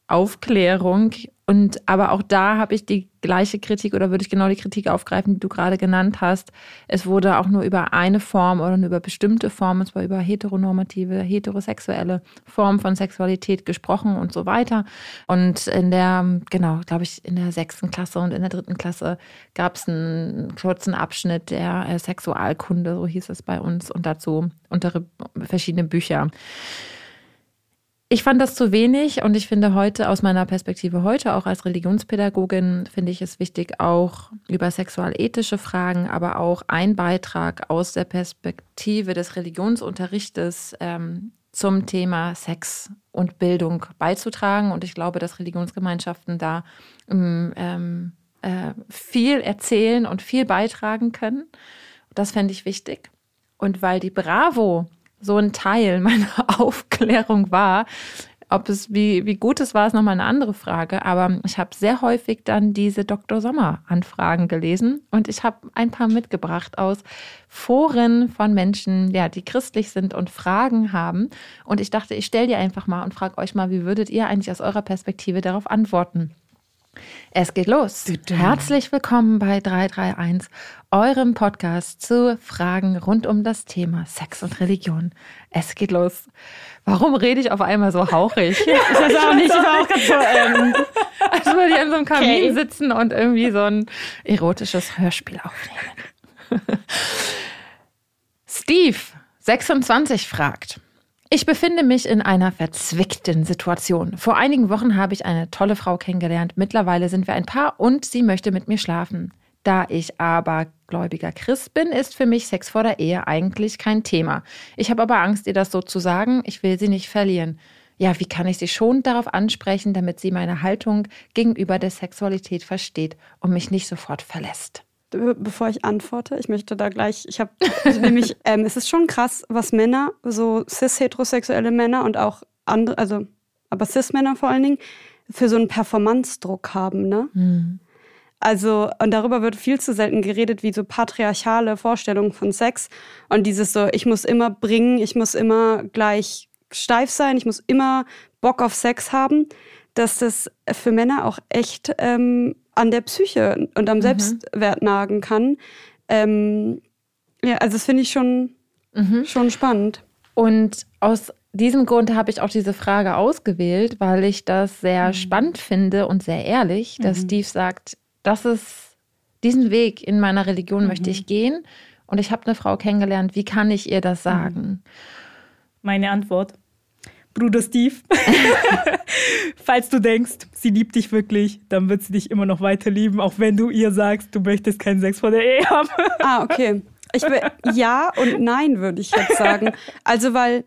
Aufklärung. Und aber auch da habe ich die gleiche Kritik oder würde ich genau die Kritik aufgreifen, die du gerade genannt hast. Es wurde auch nur über eine Form oder nur über bestimmte Formen, und zwar über heteronormative, heterosexuelle Formen von Sexualität gesprochen und so weiter. Und in der, genau, glaube ich, in der sechsten Klasse und in der dritten Klasse gab es einen kurzen Abschnitt der äh, Sexualkunde, so hieß es bei uns, und dazu unter verschiedene Bücher. Ich fand das zu wenig und ich finde heute aus meiner Perspektive heute auch als Religionspädagogin finde ich es wichtig auch über sexualethische Fragen, aber auch ein Beitrag aus der Perspektive des Religionsunterrichtes ähm, zum Thema Sex und Bildung beizutragen und ich glaube, dass Religionsgemeinschaften da ähm, ähm äh, viel erzählen und viel beitragen können. Das fände ich wichtig. Und weil die Bravo so ein Teil meiner Aufklärung war. Ob es, wie, wie gut es war, ist nochmal eine andere Frage. Aber ich habe sehr häufig dann diese Dr. Sommer-Anfragen gelesen und ich habe ein paar mitgebracht aus Foren von Menschen, ja, die christlich sind und Fragen haben. Und ich dachte, ich stelle dir einfach mal und frage euch mal, wie würdet ihr eigentlich aus eurer Perspektive darauf antworten? Es geht los. Herzlich willkommen bei 331, eurem Podcast zu Fragen rund um das Thema Sex und Religion. Es geht los. Warum rede ich auf einmal so hauchig? ich weiß auch nicht, ich war auch ganz so, ähm, als würde ich in so einem Kamin okay. sitzen und irgendwie so ein erotisches Hörspiel aufnehmen. Steve, 26, fragt. Ich befinde mich in einer verzwickten Situation. Vor einigen Wochen habe ich eine tolle Frau kennengelernt. Mittlerweile sind wir ein Paar und sie möchte mit mir schlafen. Da ich aber gläubiger Christ bin, ist für mich Sex vor der Ehe eigentlich kein Thema. Ich habe aber Angst, ihr das so zu sagen. Ich will sie nicht verlieren. Ja, wie kann ich sie schon darauf ansprechen, damit sie meine Haltung gegenüber der Sexualität versteht und mich nicht sofort verlässt? Bevor ich antworte, ich möchte da gleich, ich habe also nämlich, ähm, es ist schon krass, was Männer, so cis-heterosexuelle Männer und auch andere, also aber cis-Männer vor allen Dingen, für so einen Performance-Druck haben, ne? Mhm. Also, und darüber wird viel zu selten geredet, wie so patriarchale Vorstellungen von Sex. Und dieses so, ich muss immer bringen, ich muss immer gleich steif sein, ich muss immer Bock auf Sex haben, dass das für Männer auch echt ähm, an der Psyche und am mhm. Selbstwert nagen kann. Ähm, ja, also das finde ich schon, mhm. schon spannend. Und aus diesem Grund habe ich auch diese Frage ausgewählt, weil ich das sehr mhm. spannend finde und sehr ehrlich, dass mhm. Steve sagt, das ist diesen Weg in meiner Religion mhm. möchte ich gehen und ich habe eine Frau kennengelernt, wie kann ich ihr das mhm. sagen? Meine Antwort. Bruder Steve, falls du denkst, sie liebt dich wirklich, dann wird sie dich immer noch weiter lieben, auch wenn du ihr sagst, du möchtest keinen Sex vor der Ehe haben. ah, okay. Ich will, ja und nein, würde ich jetzt sagen. Also, weil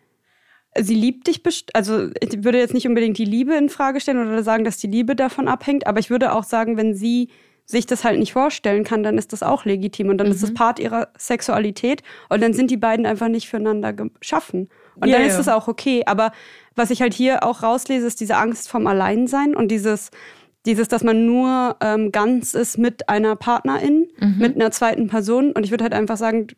sie liebt dich, also ich würde jetzt nicht unbedingt die Liebe in Frage stellen oder sagen, dass die Liebe davon abhängt, aber ich würde auch sagen, wenn sie sich das halt nicht vorstellen kann, dann ist das auch legitim und dann mhm. ist das mhm. Part ihrer Sexualität und dann sind die beiden einfach nicht füreinander geschaffen. Und yeah, dann ist das auch okay. Aber was ich halt hier auch rauslese, ist diese Angst vom Alleinsein und dieses, dieses, dass man nur ähm, ganz ist mit einer Partnerin, mhm. mit einer zweiten Person. Und ich würde halt einfach sagen,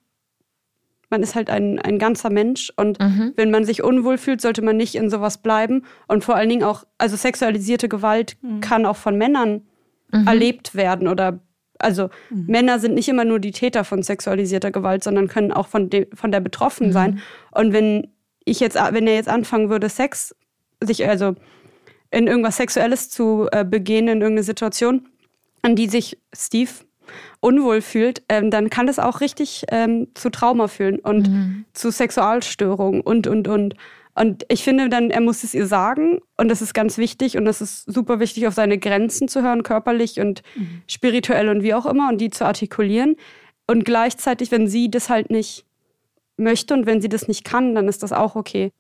man ist halt ein, ein ganzer Mensch und mhm. wenn man sich unwohl fühlt, sollte man nicht in sowas bleiben. Und vor allen Dingen auch, also sexualisierte Gewalt mhm. kann auch von Männern mhm. erlebt werden oder also mhm. Männer sind nicht immer nur die Täter von sexualisierter Gewalt, sondern können auch von, de, von der betroffen mhm. sein. Und wenn ich jetzt, wenn er jetzt anfangen würde, Sex, sich also in irgendwas Sexuelles zu äh, begehen, in irgendeine Situation, an die sich Steve unwohl fühlt, ähm, dann kann das auch richtig ähm, zu Trauma fühlen und mhm. zu Sexualstörungen und, und, und. Und ich finde dann, er muss es ihr sagen und das ist ganz wichtig und das ist super wichtig, auf seine Grenzen zu hören, körperlich und mhm. spirituell und wie auch immer und die zu artikulieren. Und gleichzeitig, wenn sie das halt nicht möchte und wenn sie das nicht kann, dann ist das auch okay.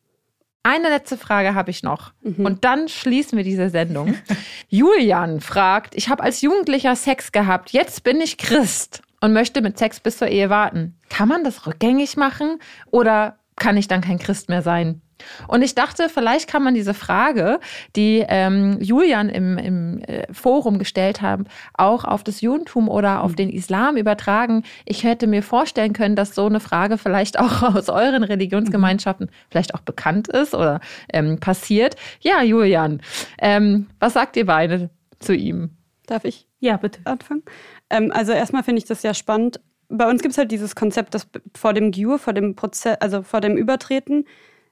Eine letzte Frage habe ich noch. Mhm. Und dann schließen wir diese Sendung. Julian fragt, ich habe als Jugendlicher Sex gehabt, jetzt bin ich Christ und möchte mit Sex bis zur Ehe warten. Kann man das rückgängig machen oder kann ich dann kein Christ mehr sein? Und ich dachte, vielleicht kann man diese Frage, die ähm, Julian im, im äh, Forum gestellt hat, auch auf das Judentum oder auf den Islam übertragen. Ich hätte mir vorstellen können, dass so eine Frage vielleicht auch aus euren Religionsgemeinschaften vielleicht auch bekannt ist oder ähm, passiert. Ja, Julian, ähm, was sagt ihr beide zu ihm? Darf ich? Ja, bitte. Anfangen? Ähm, also erstmal finde ich das ja spannend. Bei uns gibt es halt dieses Konzept, dass vor dem Giur, vor dem Prozess, also vor dem Übertreten,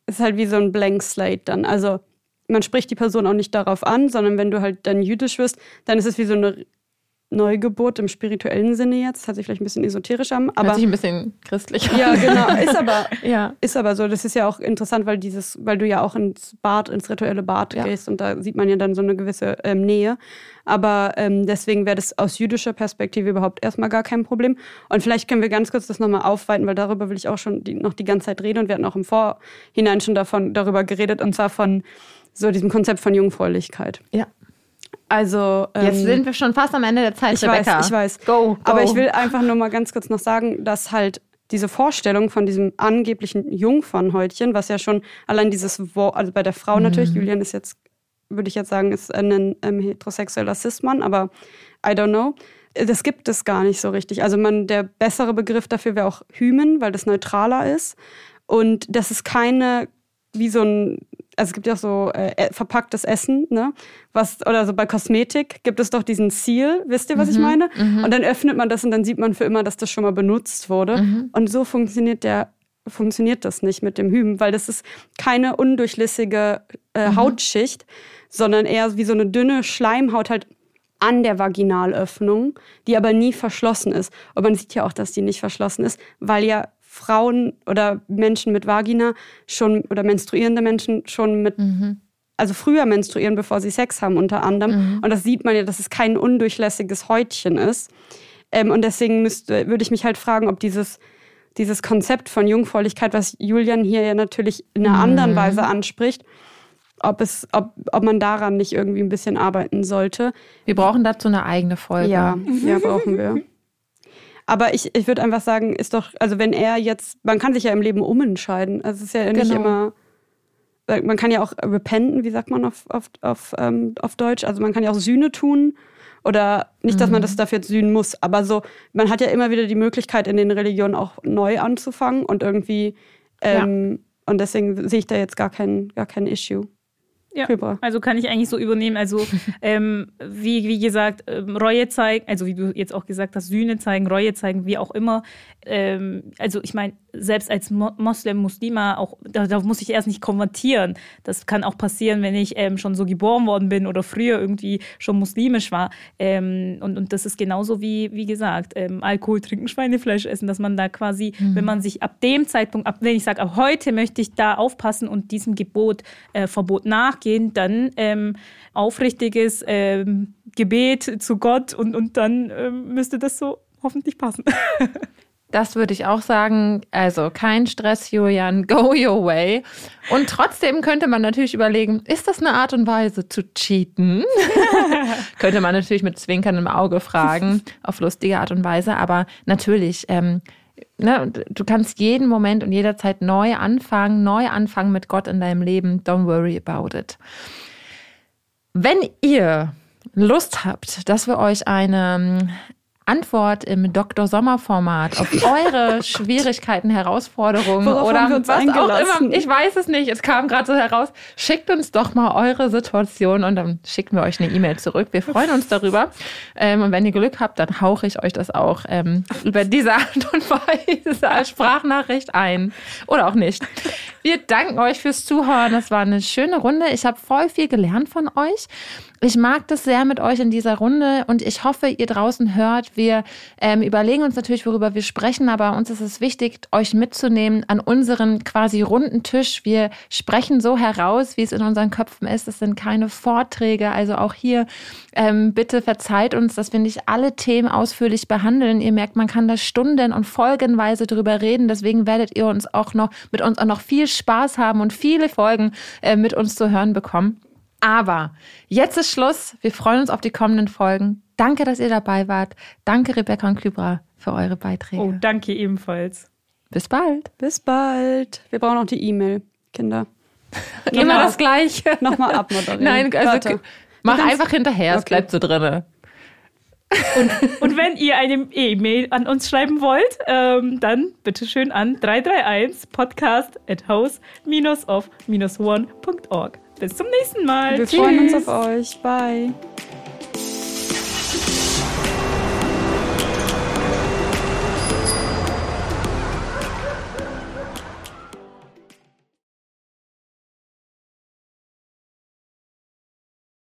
ist halt wie so ein Blank Slate dann. Also man spricht die Person auch nicht darauf an, sondern wenn du halt dann jüdisch wirst, dann ist es wie so eine Neugeburt im spirituellen Sinne jetzt. Das hört sich vielleicht ein bisschen esoterisch an. Aber hört sich ein bisschen christlich an. Ja, genau. Ist aber, ja. ist aber so. Das ist ja auch interessant, weil dieses, weil du ja auch ins Bad, ins rituelle Bad ja. gehst und da sieht man ja dann so eine gewisse ähm, Nähe. Aber ähm, deswegen wäre das aus jüdischer Perspektive überhaupt erstmal gar kein Problem. Und vielleicht können wir ganz kurz das nochmal aufweiten, weil darüber will ich auch schon die, noch die ganze Zeit reden und wir hatten auch im Vorhinein schon davon, darüber geredet und zwar von so diesem Konzept von Jungfräulichkeit. Ja. Also ähm, jetzt sind wir schon fast am Ende der Zeit. Ich Rebecca. weiß, ich weiß. Go, go. Aber ich will einfach nur mal ganz kurz noch sagen, dass halt diese Vorstellung von diesem angeblichen Jungfernhäutchen, was ja schon allein dieses Wort, also bei der Frau mhm. natürlich, Julian ist jetzt, würde ich jetzt sagen, ist ein ähm, heterosexueller Cis-Mann, aber I don't know. Das gibt es gar nicht so richtig. Also man, der bessere Begriff dafür wäre auch Hymen, weil das neutraler ist. Und das ist keine, wie so ein also es gibt ja auch so äh, verpacktes Essen, ne? Was, oder so bei Kosmetik gibt es doch diesen Seal, wisst ihr, was mhm, ich meine? Mhm. Und dann öffnet man das und dann sieht man für immer, dass das schon mal benutzt wurde. Mhm. Und so funktioniert der funktioniert das nicht mit dem Hymen, weil das ist keine undurchlässige äh, mhm. Hautschicht, sondern eher wie so eine dünne Schleimhaut halt an der Vaginalöffnung, die aber nie verschlossen ist. Und man sieht ja auch, dass die nicht verschlossen ist, weil ja Frauen oder Menschen mit Vagina schon oder menstruierende Menschen schon mit mhm. also früher menstruieren, bevor sie Sex haben unter anderem. Mhm. Und das sieht man ja, dass es kein undurchlässiges Häutchen ist. Ähm, und deswegen müsste, würde ich mich halt fragen, ob dieses dieses Konzept von Jungfräulichkeit, was Julian hier ja natürlich in einer mhm. anderen Weise anspricht, ob, es, ob, ob man daran nicht irgendwie ein bisschen arbeiten sollte. Wir brauchen dazu eine eigene Folge. Ja, ja brauchen wir. Aber ich, ich würde einfach sagen, ist doch, also wenn er jetzt, man kann sich ja im Leben umentscheiden. Also es ist ja nicht Genau. immer, äh, man kann ja auch repenten, wie sagt man auf, auf, auf, ähm, auf Deutsch? Also man kann ja auch Sühne tun. Oder nicht, dass man das dafür jetzt sühnen muss, aber so, man hat ja immer wieder die Möglichkeit, in den Religionen auch neu anzufangen und irgendwie, ähm, und deswegen sehe ich da jetzt gar kein, gar kein Issue. Ja, Kübra. also kann ich eigentlich so übernehmen. Also ähm, wie, wie gesagt, ähm, Reue zeigen, also wie du jetzt auch gesagt hast, Sühne zeigen, Reue zeigen, wie auch immer. Ähm, also ich meine, selbst als Mo Moslem, Muslima, auch da, da muss ich erst nicht konvertieren. Das kann auch passieren, wenn ich ähm, schon so geboren worden bin oder früher irgendwie schon muslimisch war. Ähm, und, und das ist genauso wie, wie gesagt, Alkohol trinken, Schweinefleisch essen, dass man da quasi, wenn man sich ab dem Zeitpunkt, ab wenn ich sage, ab heute möchte ich da aufpassen und diesem Gebot, äh, Verbot nachgehen, dann ähm, aufrichtiges ähm, Gebet zu Gott und, und dann ähm, müsste das so hoffentlich passen. Das würde ich auch sagen. Also kein Stress, Julian, go your way. Und trotzdem könnte man natürlich überlegen, ist das eine Art und Weise zu cheaten? könnte man natürlich mit zwinkerndem Auge fragen, auf lustige Art und Weise. Aber natürlich, ähm, ne, du kannst jeden Moment und jederzeit neu anfangen, neu anfangen mit Gott in deinem Leben. Don't worry about it. Wenn ihr Lust habt, dass wir euch eine Antwort im Dr. Sommer-Format auf eure Schwierigkeiten, Herausforderungen Worauf oder was auch immer. Ich weiß es nicht. Es kam gerade so heraus. Schickt uns doch mal eure Situation und dann schicken wir euch eine E-Mail zurück. Wir freuen uns darüber. Ähm, und wenn ihr Glück habt, dann hauche ich euch das auch ähm, über diese Art und Weise als Sprachnachricht ein. Oder auch nicht. Wir danken euch fürs Zuhören. Das war eine schöne Runde. Ich habe voll viel gelernt von euch. Ich mag das sehr mit euch in dieser Runde und ich hoffe, ihr draußen hört. Wir ähm, überlegen uns natürlich, worüber wir sprechen, aber uns ist es wichtig, euch mitzunehmen an unseren quasi runden Tisch. Wir sprechen so heraus, wie es in unseren Köpfen ist. Es sind keine Vorträge, also auch hier ähm, bitte verzeiht uns, dass wir nicht alle Themen ausführlich behandeln. Ihr merkt, man kann da Stunden und folgenweise drüber reden. Deswegen werdet ihr uns auch noch mit uns auch noch viel Spaß haben und viele Folgen äh, mit uns zu hören bekommen. Aber jetzt ist Schluss. Wir freuen uns auf die kommenden Folgen. Danke, dass ihr dabei wart. Danke, Rebecca und Kybra, für eure Beiträge. Oh, danke ebenfalls. Bis bald. Bis bald. Wir brauchen auch die E-Mail, Kinder. Immer das Gleiche. Nochmal abmoderieren. Nein, also Warte. mach einfach hinterher. Es Okay. bleibt so drinne. Und wenn ihr eine E-Mail an uns schreiben wollt, ähm, dann bitte schön an 331 podcast at house-of-one.org. Bis zum nächsten Mal. Wir freuen uns auf euch. Bye.